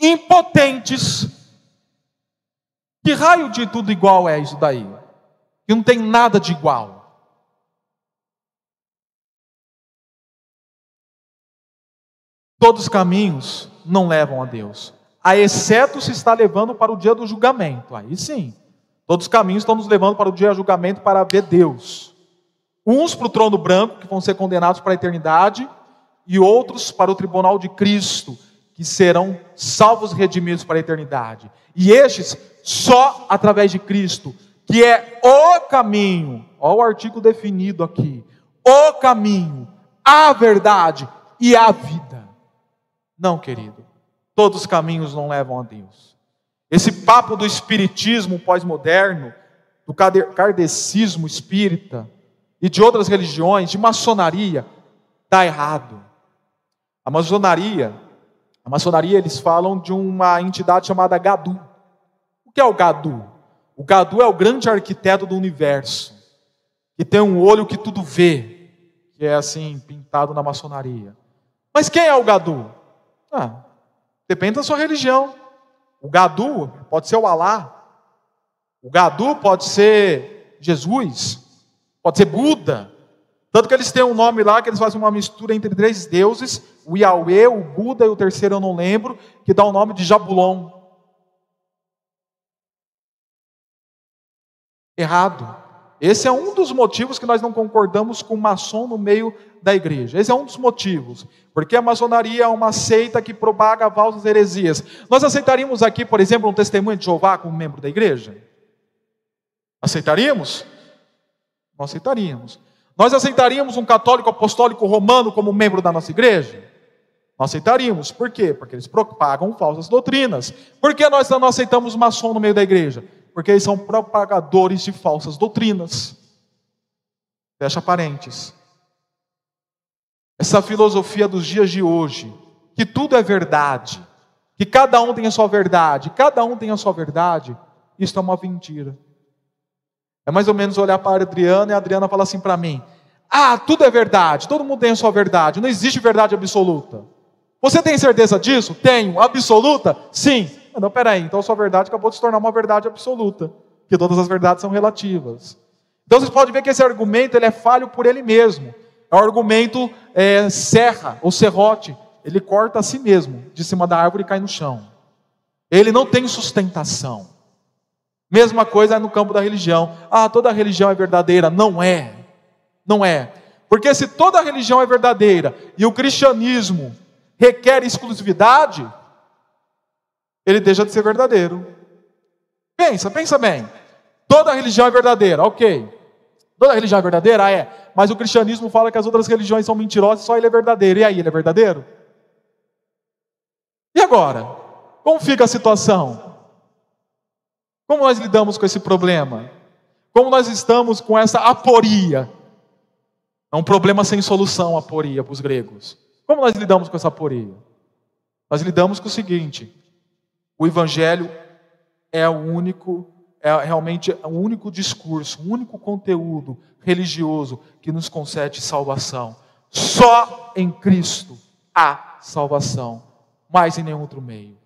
impotentes. Que raio de tudo igual é isso daí? Que não tem nada de igual. Todos os caminhos não levam a Deus a exceto se está levando para o dia do julgamento. Aí sim, todos os caminhos estão nos levando para o dia do julgamento para ver Deus. Uns para o trono branco, que vão ser condenados para a eternidade, e outros para o tribunal de Cristo, que serão salvos e redimidos para a eternidade. E estes só através de Cristo, que é o caminho, olha o artigo definido aqui: o caminho, a verdade e a vida. Não, querido. Todos os caminhos não levam a Deus. Esse papo do espiritismo pós-moderno, do kardecismo espírita e de outras religiões, de maçonaria, está errado. A maçonaria, a maçonaria eles falam de uma entidade chamada Gadu. O que é o Gadu? O Gadu é o grande arquiteto do universo, que tem um olho que tudo vê, que é assim pintado na maçonaria. Mas quem é o Gadu? Ah, Depende da sua religião. O Gadu pode ser o Alá. O Gadu pode ser Jesus. Pode ser Buda. Tanto que eles têm um nome lá que eles fazem uma mistura entre três deuses: o Yahweh, o Buda e o terceiro eu não lembro, que dá o nome de Jabulon. Errado. Esse é um dos motivos que nós não concordamos com maçom no meio da igreja. Esse é um dos motivos. Porque a maçonaria é uma seita que propaga falsas heresias. Nós aceitaríamos aqui, por exemplo, um testemunho de Jeová como membro da igreja? Aceitaríamos? Não aceitaríamos. Nós aceitaríamos um católico apostólico romano como membro da nossa igreja? Não aceitaríamos. Por quê? Porque eles propagam falsas doutrinas. Por que nós não aceitamos maçom no meio da igreja? Porque eles são propagadores de falsas doutrinas. Fecha parênteses. Essa filosofia dos dias de hoje, que tudo é verdade, que cada um tem a sua verdade, cada um tem a sua verdade, isso é uma mentira. É mais ou menos olhar para a Adriana e a Adriana fala assim para mim: Ah, tudo é verdade, todo mundo tem a sua verdade, não existe verdade absoluta. Você tem certeza disso? Tenho. Absoluta? Sim. Não, peraí, então sua verdade acabou de se tornar uma verdade absoluta, que todas as verdades são relativas. Então vocês podem ver que esse argumento ele é falho por ele mesmo. É um argumento é, serra ou serrote. Ele corta a si mesmo, de cima da árvore e cai no chão. Ele não tem sustentação. Mesma coisa no campo da religião. Ah, toda religião é verdadeira. Não é. Não é. Porque se toda religião é verdadeira e o cristianismo requer exclusividade, ele deixa de ser verdadeiro. Pensa, pensa bem. Toda religião é verdadeira, ok. Toda religião é verdadeira? É. Mas o cristianismo fala que as outras religiões são mentirosas, só ele é verdadeiro. E aí, ele é verdadeiro? E agora? Como fica a situação? Como nós lidamos com esse problema? Como nós estamos com essa aporia? É um problema sem solução, aporia para os gregos. Como nós lidamos com essa aporia? Nós lidamos com o seguinte: o evangelho é o único, é realmente o único discurso, o único conteúdo religioso que nos concede salvação. Só em Cristo há salvação, mais em nenhum outro meio.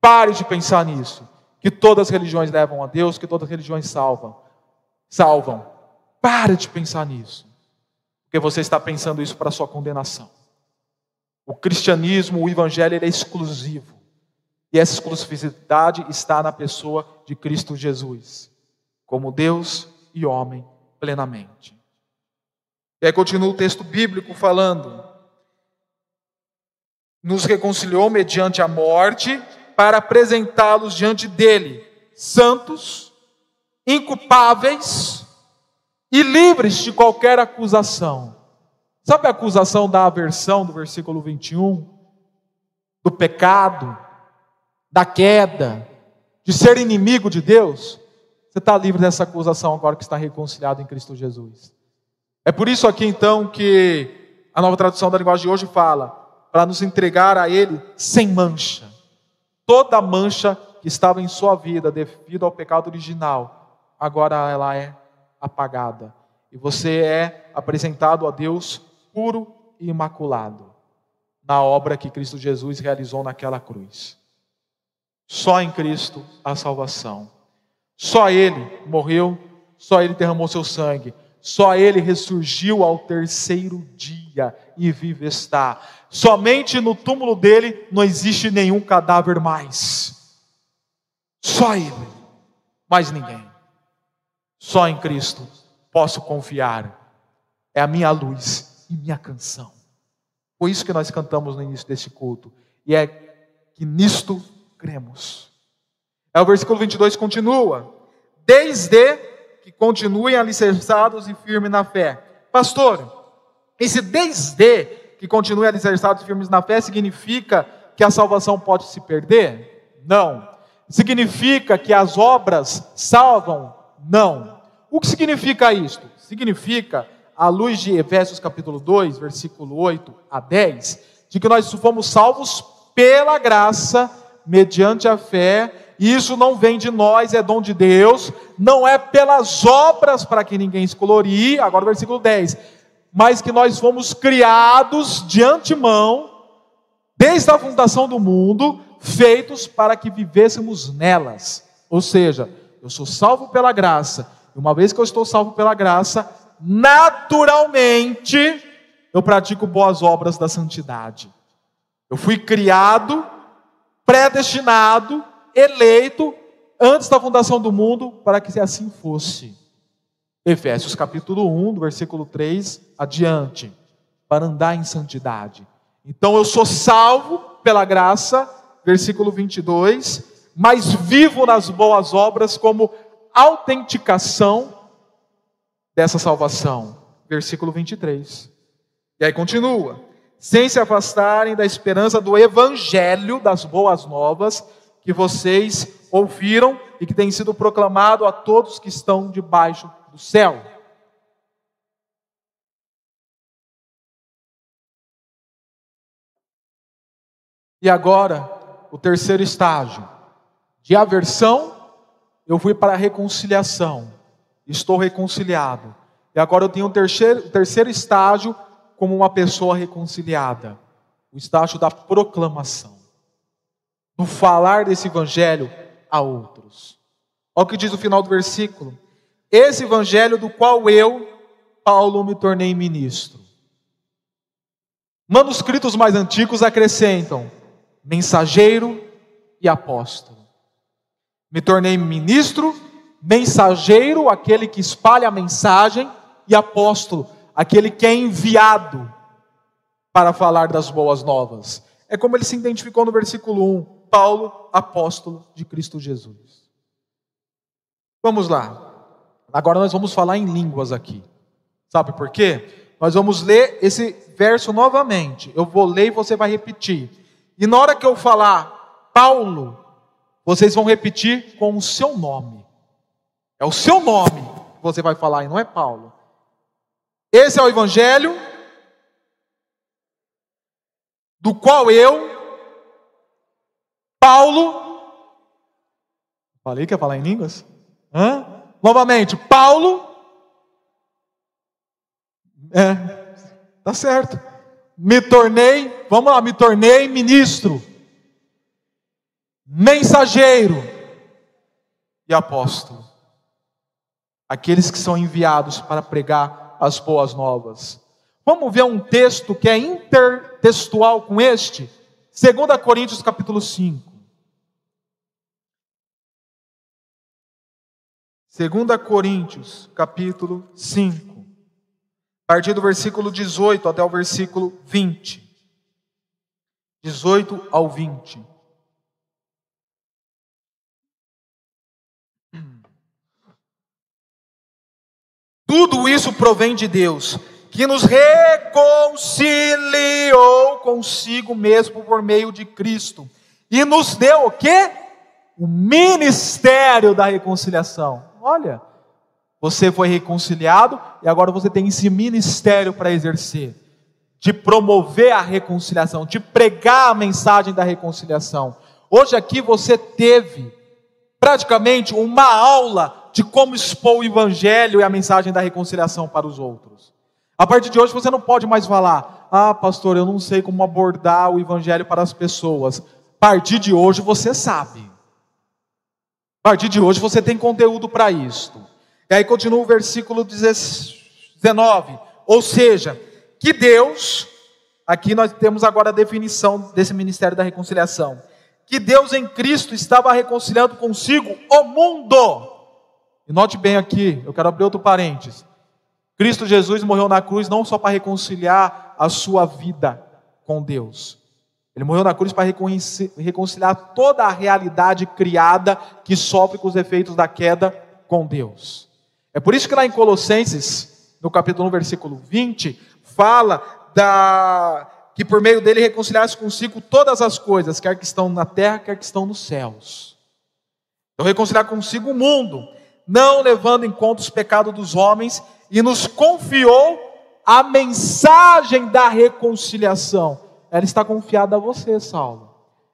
Pare de pensar nisso que todas as religiões levam a Deus, que todas as religiões salvam. Salvam. Para de pensar nisso. Porque você está pensando isso para sua condenação. O cristianismo, o evangelho, ele é exclusivo. E essa exclusividade está na pessoa de Cristo Jesus, como Deus e homem plenamente. E aí continua o texto bíblico falando: nos reconciliou mediante a morte para apresentá-los diante dele, santos, inculpáveis e livres de qualquer acusação. Sabe a acusação da aversão do versículo 21? Do pecado, da queda, de ser inimigo de Deus? Você está livre dessa acusação agora que está reconciliado em Cristo Jesus. É por isso aqui então que a nova tradução da linguagem de hoje fala: para nos entregar a Ele sem mancha toda a mancha que estava em sua vida devido ao pecado original, agora ela é apagada. E você é apresentado a Deus puro e imaculado na obra que Cristo Jesus realizou naquela cruz. Só em Cristo a salvação. Só Ele morreu, só Ele derramou seu sangue, só Ele ressurgiu ao terceiro dia e vive está. Somente no túmulo dele não existe nenhum cadáver mais. Só Ele, mais ninguém. Só em Cristo posso confiar. É a minha luz e minha canção. Foi isso que nós cantamos no início deste culto. E é que nisto cremos. É o versículo 22 continua. Desde que continuem alicerçados e firmes na fé. Pastor, esse desde que continue alicerçados e firmes na fé, significa que a salvação pode se perder? Não. Significa que as obras salvam? Não. O que significa isto? Significa, à luz de Efésios capítulo 2, versículo 8 a 10, de que nós fomos salvos pela graça, mediante a fé, e isso não vem de nós, é dom de Deus, não é pelas obras para que ninguém se colorie, agora versículo 10 mas que nós fomos criados de antemão, desde a fundação do mundo, feitos para que vivêssemos nelas. Ou seja, eu sou salvo pela graça, e uma vez que eu estou salvo pela graça, naturalmente eu pratico boas obras da santidade. Eu fui criado, predestinado, eleito antes da fundação do mundo para que assim fosse. Efésios capítulo 1, do versículo 3 adiante, para andar em santidade. Então eu sou salvo pela graça, versículo 22, mas vivo nas boas obras como autenticação dessa salvação. Versículo 23. E aí continua: sem se afastarem da esperança do evangelho das boas novas que vocês ouviram e que tem sido proclamado a todos que estão debaixo do céu. E agora, o terceiro estágio. De aversão, eu fui para a reconciliação. Estou reconciliado. E agora eu tenho o terceiro, o terceiro estágio como uma pessoa reconciliada. O estágio da proclamação. Do falar desse evangelho a outros. Olha o que diz o final do versículo. Esse evangelho do qual eu, Paulo, me tornei ministro. Manuscritos mais antigos acrescentam mensageiro e apóstolo. Me tornei ministro, mensageiro, aquele que espalha a mensagem, e apóstolo, aquele que é enviado para falar das boas novas. É como ele se identificou no versículo 1, Paulo, apóstolo de Cristo Jesus. Vamos lá. Agora nós vamos falar em línguas aqui. Sabe por quê? Nós vamos ler esse verso novamente. Eu vou ler e você vai repetir. E na hora que eu falar Paulo, vocês vão repetir com o seu nome. É o seu nome que você vai falar e não é Paulo. Esse é o evangelho do qual eu, Paulo, falei que ia falar em línguas? Hã? Novamente, Paulo, é, tá certo me tornei, vamos lá, me tornei ministro, mensageiro e apóstolo. Aqueles que são enviados para pregar as boas novas. Vamos ver um texto que é intertextual com este? 2 Coríntios capítulo 5. 2 Coríntios capítulo 5 a partir do versículo 18 até o versículo 20. 18 ao 20. Tudo isso provém de Deus, que nos reconciliou consigo mesmo por meio de Cristo e nos deu o quê? O ministério da reconciliação. Olha, você foi reconciliado e agora você tem esse ministério para exercer de promover a reconciliação, de pregar a mensagem da reconciliação. Hoje aqui você teve praticamente uma aula de como expor o evangelho e a mensagem da reconciliação para os outros. A partir de hoje você não pode mais falar: "Ah, pastor, eu não sei como abordar o evangelho para as pessoas". A partir de hoje você sabe. A partir de hoje você tem conteúdo para isto. E aí continua o versículo 19. Ou seja, que Deus, aqui nós temos agora a definição desse ministério da reconciliação. Que Deus em Cristo estava reconciliando consigo o mundo. Note bem aqui, eu quero abrir outro parênteses. Cristo Jesus morreu na cruz não só para reconciliar a sua vida com Deus. Ele morreu na cruz para reconciliar toda a realidade criada que sofre com os efeitos da queda com Deus. É por isso que lá em Colossenses, no capítulo 1, versículo 20, fala da que por meio dele reconciliasse consigo todas as coisas, quer que estão na terra, quer que estão nos céus. Então reconciliar consigo o mundo, não levando em conta os pecados dos homens, e nos confiou a mensagem da reconciliação. Ela está confiada a você, Saulo.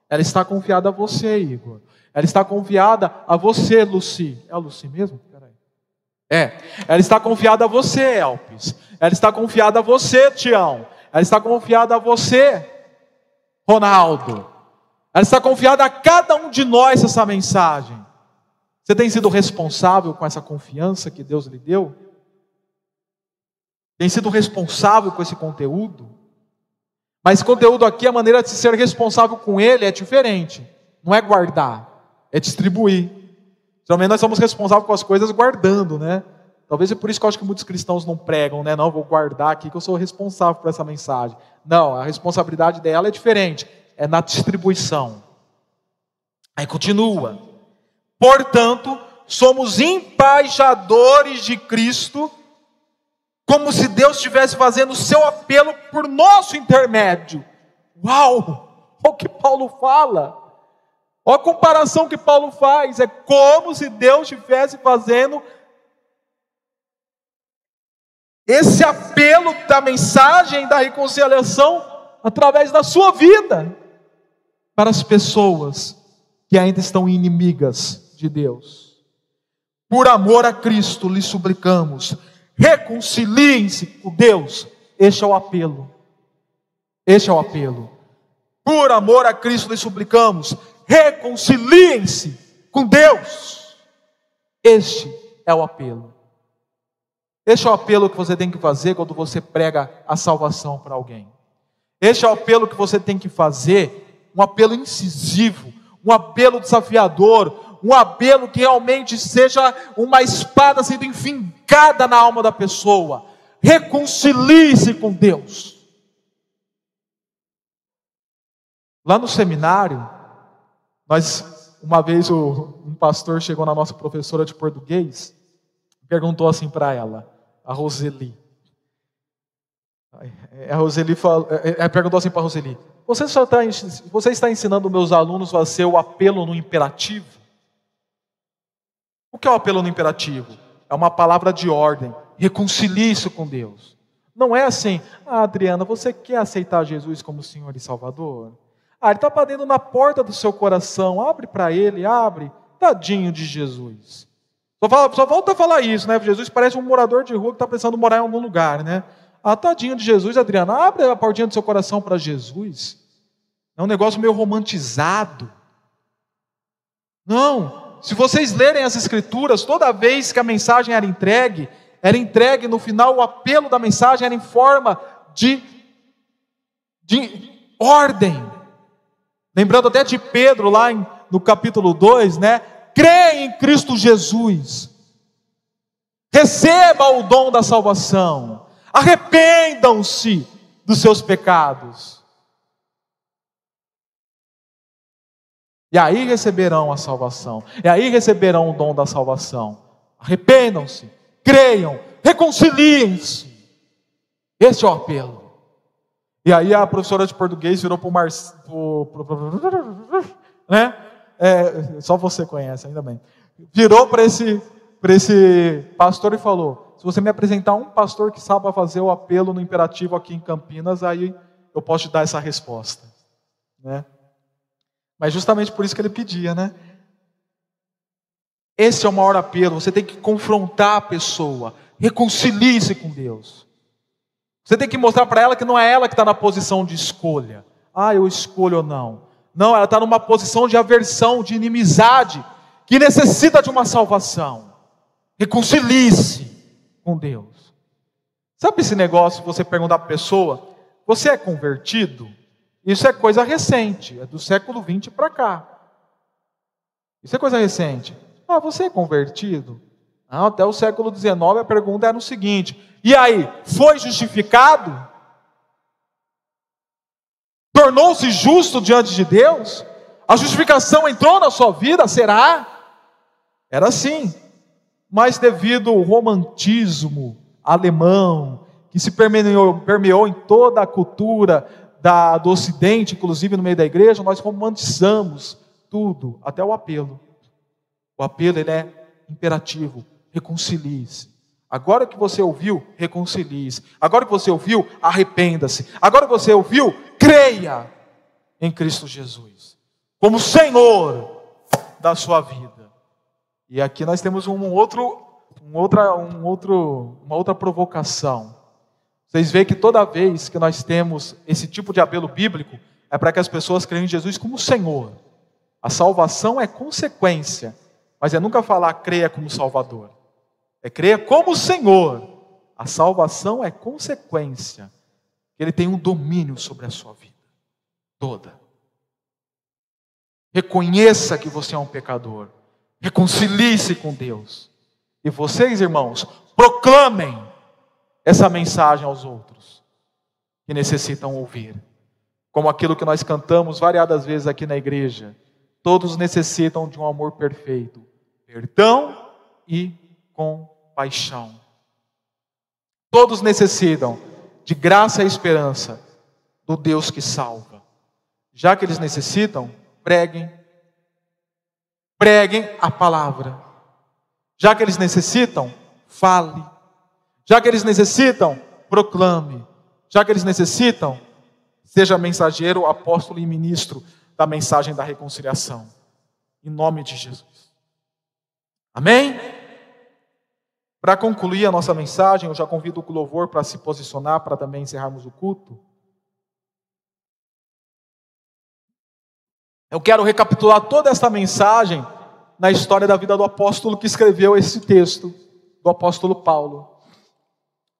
Ela está confiada a você, Igor. Ela está confiada a você, Luci. É a Luci mesmo? É, ela está confiada a você, Elpis. Ela está confiada a você, Tião. Ela está confiada a você, Ronaldo. Ela está confiada a cada um de nós essa mensagem. Você tem sido responsável com essa confiança que Deus lhe deu? Tem sido responsável com esse conteúdo? Mas conteúdo aqui, a maneira de ser responsável com ele é diferente. Não é guardar, é distribuir. Geralmente nós somos responsáveis com as coisas guardando, né? Talvez é por isso que eu acho que muitos cristãos não pregam, né? Não, vou guardar aqui que eu sou responsável por essa mensagem. Não, a responsabilidade dela é diferente, é na distribuição. Aí continua. Portanto, somos embaixadores de Cristo, como se Deus estivesse fazendo o seu apelo por nosso intermédio. Uau! Olha o que Paulo fala. Olha a comparação que Paulo faz. É como se Deus estivesse fazendo esse apelo da mensagem da reconciliação através da sua vida para as pessoas que ainda estão inimigas de Deus. Por amor a Cristo lhe suplicamos, reconciliem-se com Deus. Este é o apelo. Este é o apelo. Por amor a Cristo lhe suplicamos, reconciliem-se com Deus. Este é o apelo. Este é o apelo que você tem que fazer quando você prega a salvação para alguém. Este é o apelo que você tem que fazer, um apelo incisivo, um apelo desafiador, um apelo que realmente seja uma espada sendo enfincada na alma da pessoa. Reconcilie-se com Deus. Lá no seminário, nós, uma vez um pastor chegou na nossa professora de português, perguntou assim para ela: a Roseli. A Roseli falou, é, é, perguntou assim para a Roseli: você, está, você está ensinando meus alunos a ser o apelo no imperativo? O que é o apelo no imperativo? É uma palavra de ordem. Reconcilie isso com Deus. Não é assim, ah, Adriana, você quer aceitar Jesus como Senhor e Salvador? Ah, Ele está batendo na porta do seu coração, abre para Ele, abre. Tadinho de Jesus. Só, fala, só volta a falar isso, né? Jesus parece um morador de rua que está pensando em morar em algum lugar, né? Ah, tadinho de Jesus, Adriana, abre a portinha do seu coração para Jesus. É um negócio meio romantizado. Não, se vocês lerem as Escrituras, toda vez que a mensagem era entregue, era entregue no final, o apelo da mensagem era em forma de, de ordem. Lembrando até de Pedro, lá em, no capítulo 2, né? crê em Cristo Jesus, receba o dom da salvação, arrependam-se dos seus pecados. E aí receberão a salvação, e aí receberão o dom da salvação. Arrependam-se, creiam, reconciliem-se. Esse é o apelo. E aí a professora de português virou para o Marcelo, né? É, só você conhece, ainda bem. Virou para esse, esse pastor e falou: se você me apresentar um pastor que saiba fazer o apelo no imperativo aqui em Campinas, aí eu posso te dar essa resposta. Né? Mas justamente por isso que ele pedia, né? Esse é o maior apelo. Você tem que confrontar a pessoa, reconcilie-se com Deus. Você tem que mostrar para ela que não é ela que está na posição de escolha. Ah, eu escolho ou não. Não, ela está numa posição de aversão, de inimizade, que necessita de uma salvação. Reconcilie-se com Deus. Sabe esse negócio, você perguntar para a pessoa, você é convertido? Isso é coisa recente, é do século 20 para cá. Isso é coisa recente. Ah, você é convertido? Até o século 19 a pergunta era o seguinte: e aí, foi justificado? Tornou-se justo diante de Deus? A justificação entrou na sua vida? Será? Era assim. Mas devido ao romantismo alemão, que se permeou, permeou em toda a cultura da, do Ocidente, inclusive no meio da igreja, nós romantizamos tudo, até o apelo. O apelo ele é imperativo, reconcilie-se. Agora que você ouviu, reconcilie-se. Agora que você ouviu, arrependa-se. Agora que você ouviu, creia em Cristo Jesus como Senhor da sua vida. E aqui nós temos um outro, um outra, um outro, uma outra provocação. Vocês veem que toda vez que nós temos esse tipo de apelo bíblico, é para que as pessoas creiam em Jesus como Senhor. A salvação é consequência, mas é nunca falar creia como Salvador. É crer como Senhor. A salvação é consequência. Ele tem um domínio sobre a sua vida toda. Reconheça que você é um pecador. Reconcilie-se com Deus. E vocês, irmãos, proclamem essa mensagem aos outros que necessitam ouvir. Como aquilo que nós cantamos variadas vezes aqui na igreja. Todos necessitam de um amor perfeito, perdão e compaixão. Todos necessitam de graça e esperança do Deus que salva. Já que eles necessitam, preguem. Preguem a palavra. Já que eles necessitam, fale. Já que eles necessitam, proclame. Já que eles necessitam, seja mensageiro, apóstolo e ministro da mensagem da reconciliação. Em nome de Jesus. Amém? Para concluir a nossa mensagem, eu já convido o louvor para se posicionar, para também encerrarmos o culto. Eu quero recapitular toda esta mensagem na história da vida do apóstolo que escreveu esse texto, do apóstolo Paulo.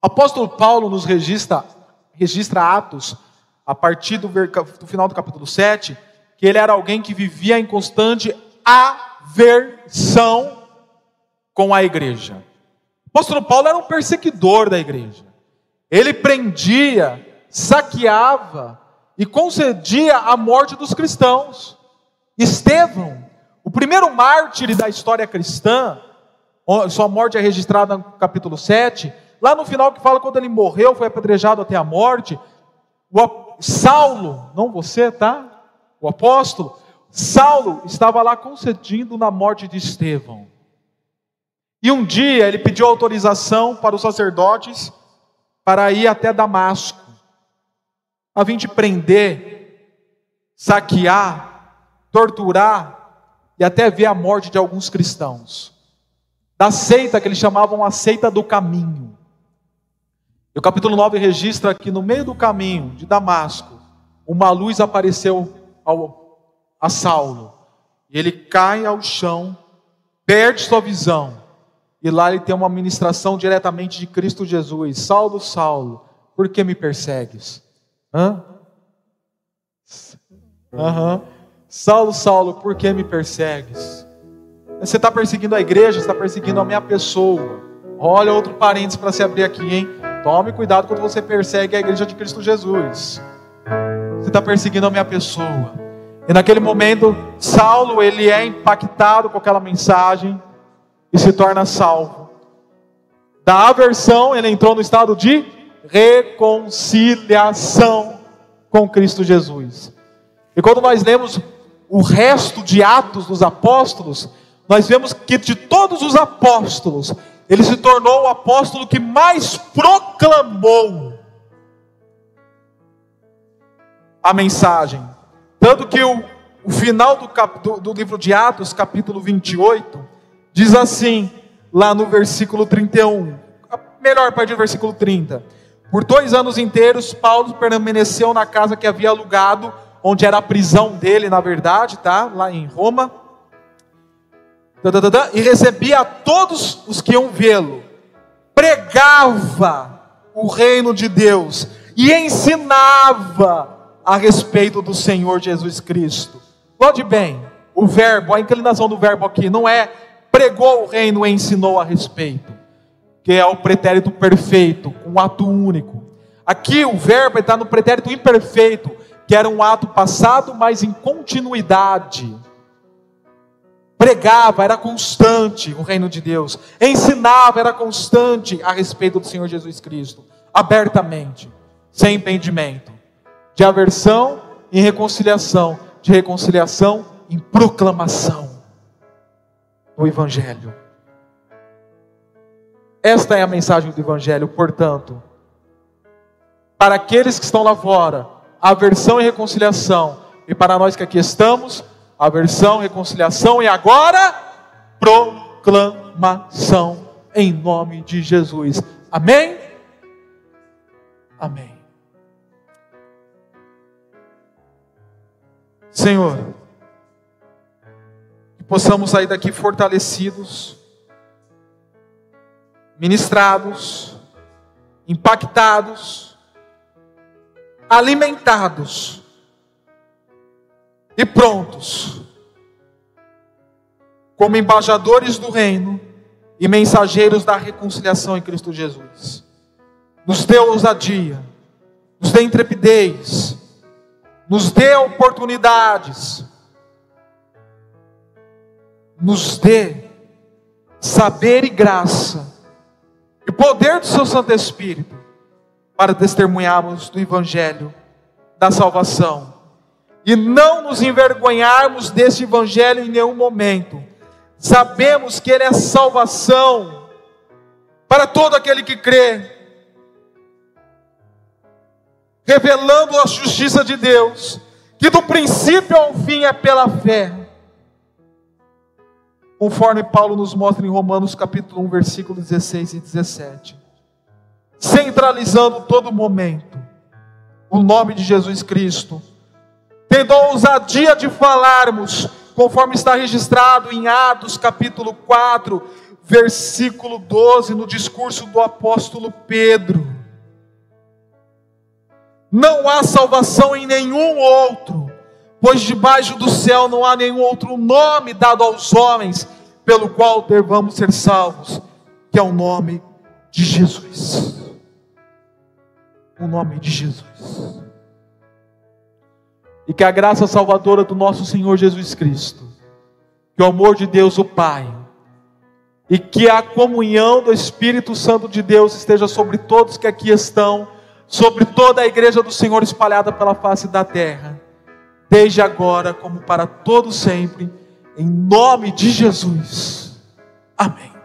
O apóstolo Paulo nos registra, registra Atos, a partir do, do final do capítulo 7, que ele era alguém que vivia em constante aversão com a igreja. O apóstolo Paulo era um perseguidor da igreja. Ele prendia, saqueava e concedia a morte dos cristãos. Estevão, o primeiro mártir da história cristã, sua morte é registrada no capítulo 7, lá no final que fala quando ele morreu, foi apedrejado até a morte, o Saulo, não você, tá? O apóstolo, Saulo estava lá concedindo na morte de Estevão. E um dia ele pediu autorização para os sacerdotes para ir até Damasco, a fim de prender, saquear, torturar e até ver a morte de alguns cristãos. Da seita que eles chamavam a seita do caminho. E o capítulo 9 registra que no meio do caminho de Damasco, uma luz apareceu ao, a Saulo. E ele cai ao chão, perde sua visão e lá ele tem uma ministração diretamente de Cristo Jesus. Saulo, Saulo, por que me persegues? Hã? Uhum. Saulo, Saulo, por que me persegues? Você está perseguindo a igreja, está perseguindo a minha pessoa. Olha outro parênteses para se abrir aqui, hein? Tome cuidado quando você persegue a igreja de Cristo Jesus. Você está perseguindo a minha pessoa. E naquele momento, Saulo, ele é impactado com aquela mensagem e se torna salvo. Da aversão, ele entrou no estado de reconciliação com Cristo Jesus. E quando nós lemos o resto de Atos dos Apóstolos, nós vemos que de todos os apóstolos, ele se tornou o apóstolo que mais proclamou a mensagem. Tanto que o, o final do, cap, do, do livro de Atos, capítulo 28, Diz assim, lá no versículo 31, melhor a partir do versículo 30. Por dois anos inteiros, Paulo permaneceu na casa que havia alugado, onde era a prisão dele, na verdade, tá? Lá em Roma. E recebia a todos os que iam vê-lo. Pregava o reino de Deus e ensinava a respeito do Senhor Jesus Cristo. Note bem, o verbo, a inclinação do verbo aqui não é pregou o reino e ensinou a respeito, que é o pretérito perfeito, um ato único. Aqui o verbo está no pretérito imperfeito, que era um ato passado, mas em continuidade. Pregava, era constante o reino de Deus. Ensinava, era constante a respeito do Senhor Jesus Cristo, abertamente, sem impedimento. De aversão em reconciliação, de reconciliação em proclamação o Evangelho. Esta é a mensagem do Evangelho, portanto, para aqueles que estão lá fora, aversão e reconciliação, e para nós que aqui estamos, aversão, reconciliação e agora proclamação em nome de Jesus. Amém? Amém. Senhor, possamos sair daqui fortalecidos, ministrados, impactados, alimentados e prontos, como embaixadores do reino, e mensageiros da reconciliação em Cristo Jesus. Nos dê ousadia, nos dê intrepidez, nos dê oportunidades, nos dê saber e graça, e poder do Seu Santo Espírito, para testemunharmos do Evangelho da salvação, e não nos envergonharmos desse Evangelho em nenhum momento, sabemos que Ele é salvação para todo aquele que crê, revelando a justiça de Deus, que do princípio ao fim é pela fé, conforme Paulo nos mostra em Romanos capítulo 1, versículos 16 e 17, centralizando todo momento o nome de Jesus Cristo, tendo a ousadia de falarmos conforme está registrado em Atos capítulo 4, versículo 12, no discurso do apóstolo Pedro. Não há salvação em nenhum outro, pois debaixo do céu não há nenhum outro nome dado aos homens pelo qual devamos ser salvos, que é o nome de Jesus. O nome de Jesus e que a graça salvadora do nosso Senhor Jesus Cristo, que o amor de Deus o Pai, e que a comunhão do Espírito Santo de Deus esteja sobre todos que aqui estão, sobre toda a igreja do Senhor espalhada pela face da terra, desde agora como para todo sempre, em nome de Jesus. Amém.